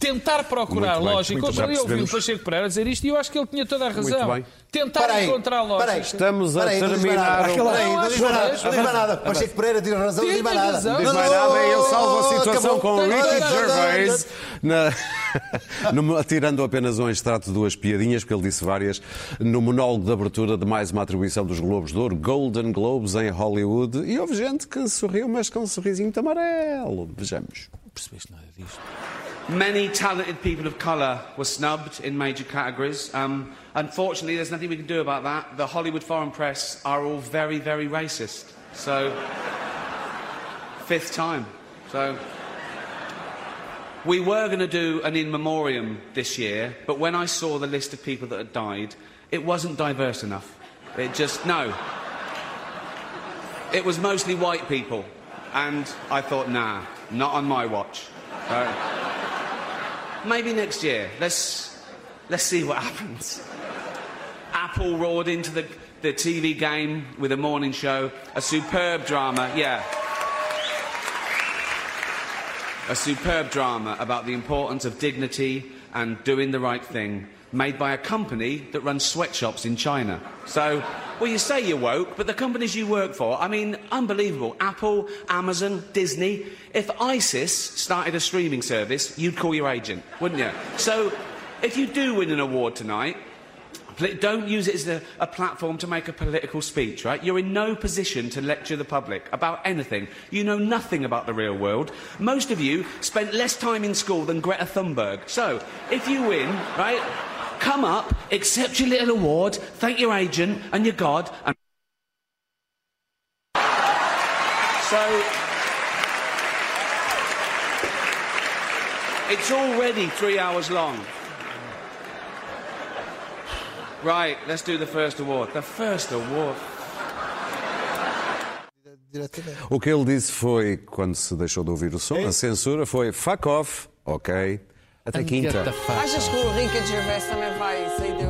tentar procurar
Muito bem,
lógica.
bem,
dia ouvi o. Pacheco Pereira dizer isto e eu acho que ele tinha toda a razão.
bem.
Tentar encontrar
espera
lógica.
aí.
Estamos a
não diz
terminar
nada.
o-
Espera aí,
Não,
não diz mais nada. Não diz mais nada. Pacheco Pereira tira razão, não diz mais nada.
razão.
Diz
Não,
mais
não,
nada, ele salva a situação
acabou.
com o
Não,
Ricky
não, não,
Gervais, na- no- tirando apenas um extrato de duas piadinhas, porque ele disse várias, no monólogo de abertura de mais uma atribuição dos Globos de Ouro, Golden Globes em Hollywood, e houve gente que sorriu, mas com um sorrisinho de amarelo. Vejamos.
Não percebeste nada disto.
Many talented people of colour were snubbed in major categories. Um, unfortunately, there's nothing we can do about that. The Hollywood foreign press are all very, very racist. So, fifth time. So, we were going to do an in memoriam this year, but when I saw the list of people that had died, it wasn't diverse enough. It just, no. It was mostly white people. And I thought, nah, not on my watch. So, maybe next year. Let's, let's see what happens. Apple roared into the, the TV game with a morning show, a superb drama, yeah. A superb drama about the importance of dignity and doing the right thing, made by a company that runs sweatshops in China. So, well, you say you're woke, but the companies you work for, I mean, unbelievable. Apple, Amazon, Disney. If ISIS started a streaming service, you'd call your agent, wouldn't you? So, if you do win an award tonight, Don't use it as a, a platform to make a political speech, right? You're in no position to lecture the public about anything. You know nothing about the real world. Most of you spent less time in school than Greta Thunberg. So, if you win, right, come up, accept your little award, thank your agent and your God, and. So. It's already three hours long. Right, let's do the first award. The first award.
O que ele disse foi, quando se deixou de ouvir o som, a censura foi fuck off, ok, até quinta.
Achas que o Ricky Gervais também vai sair Europa?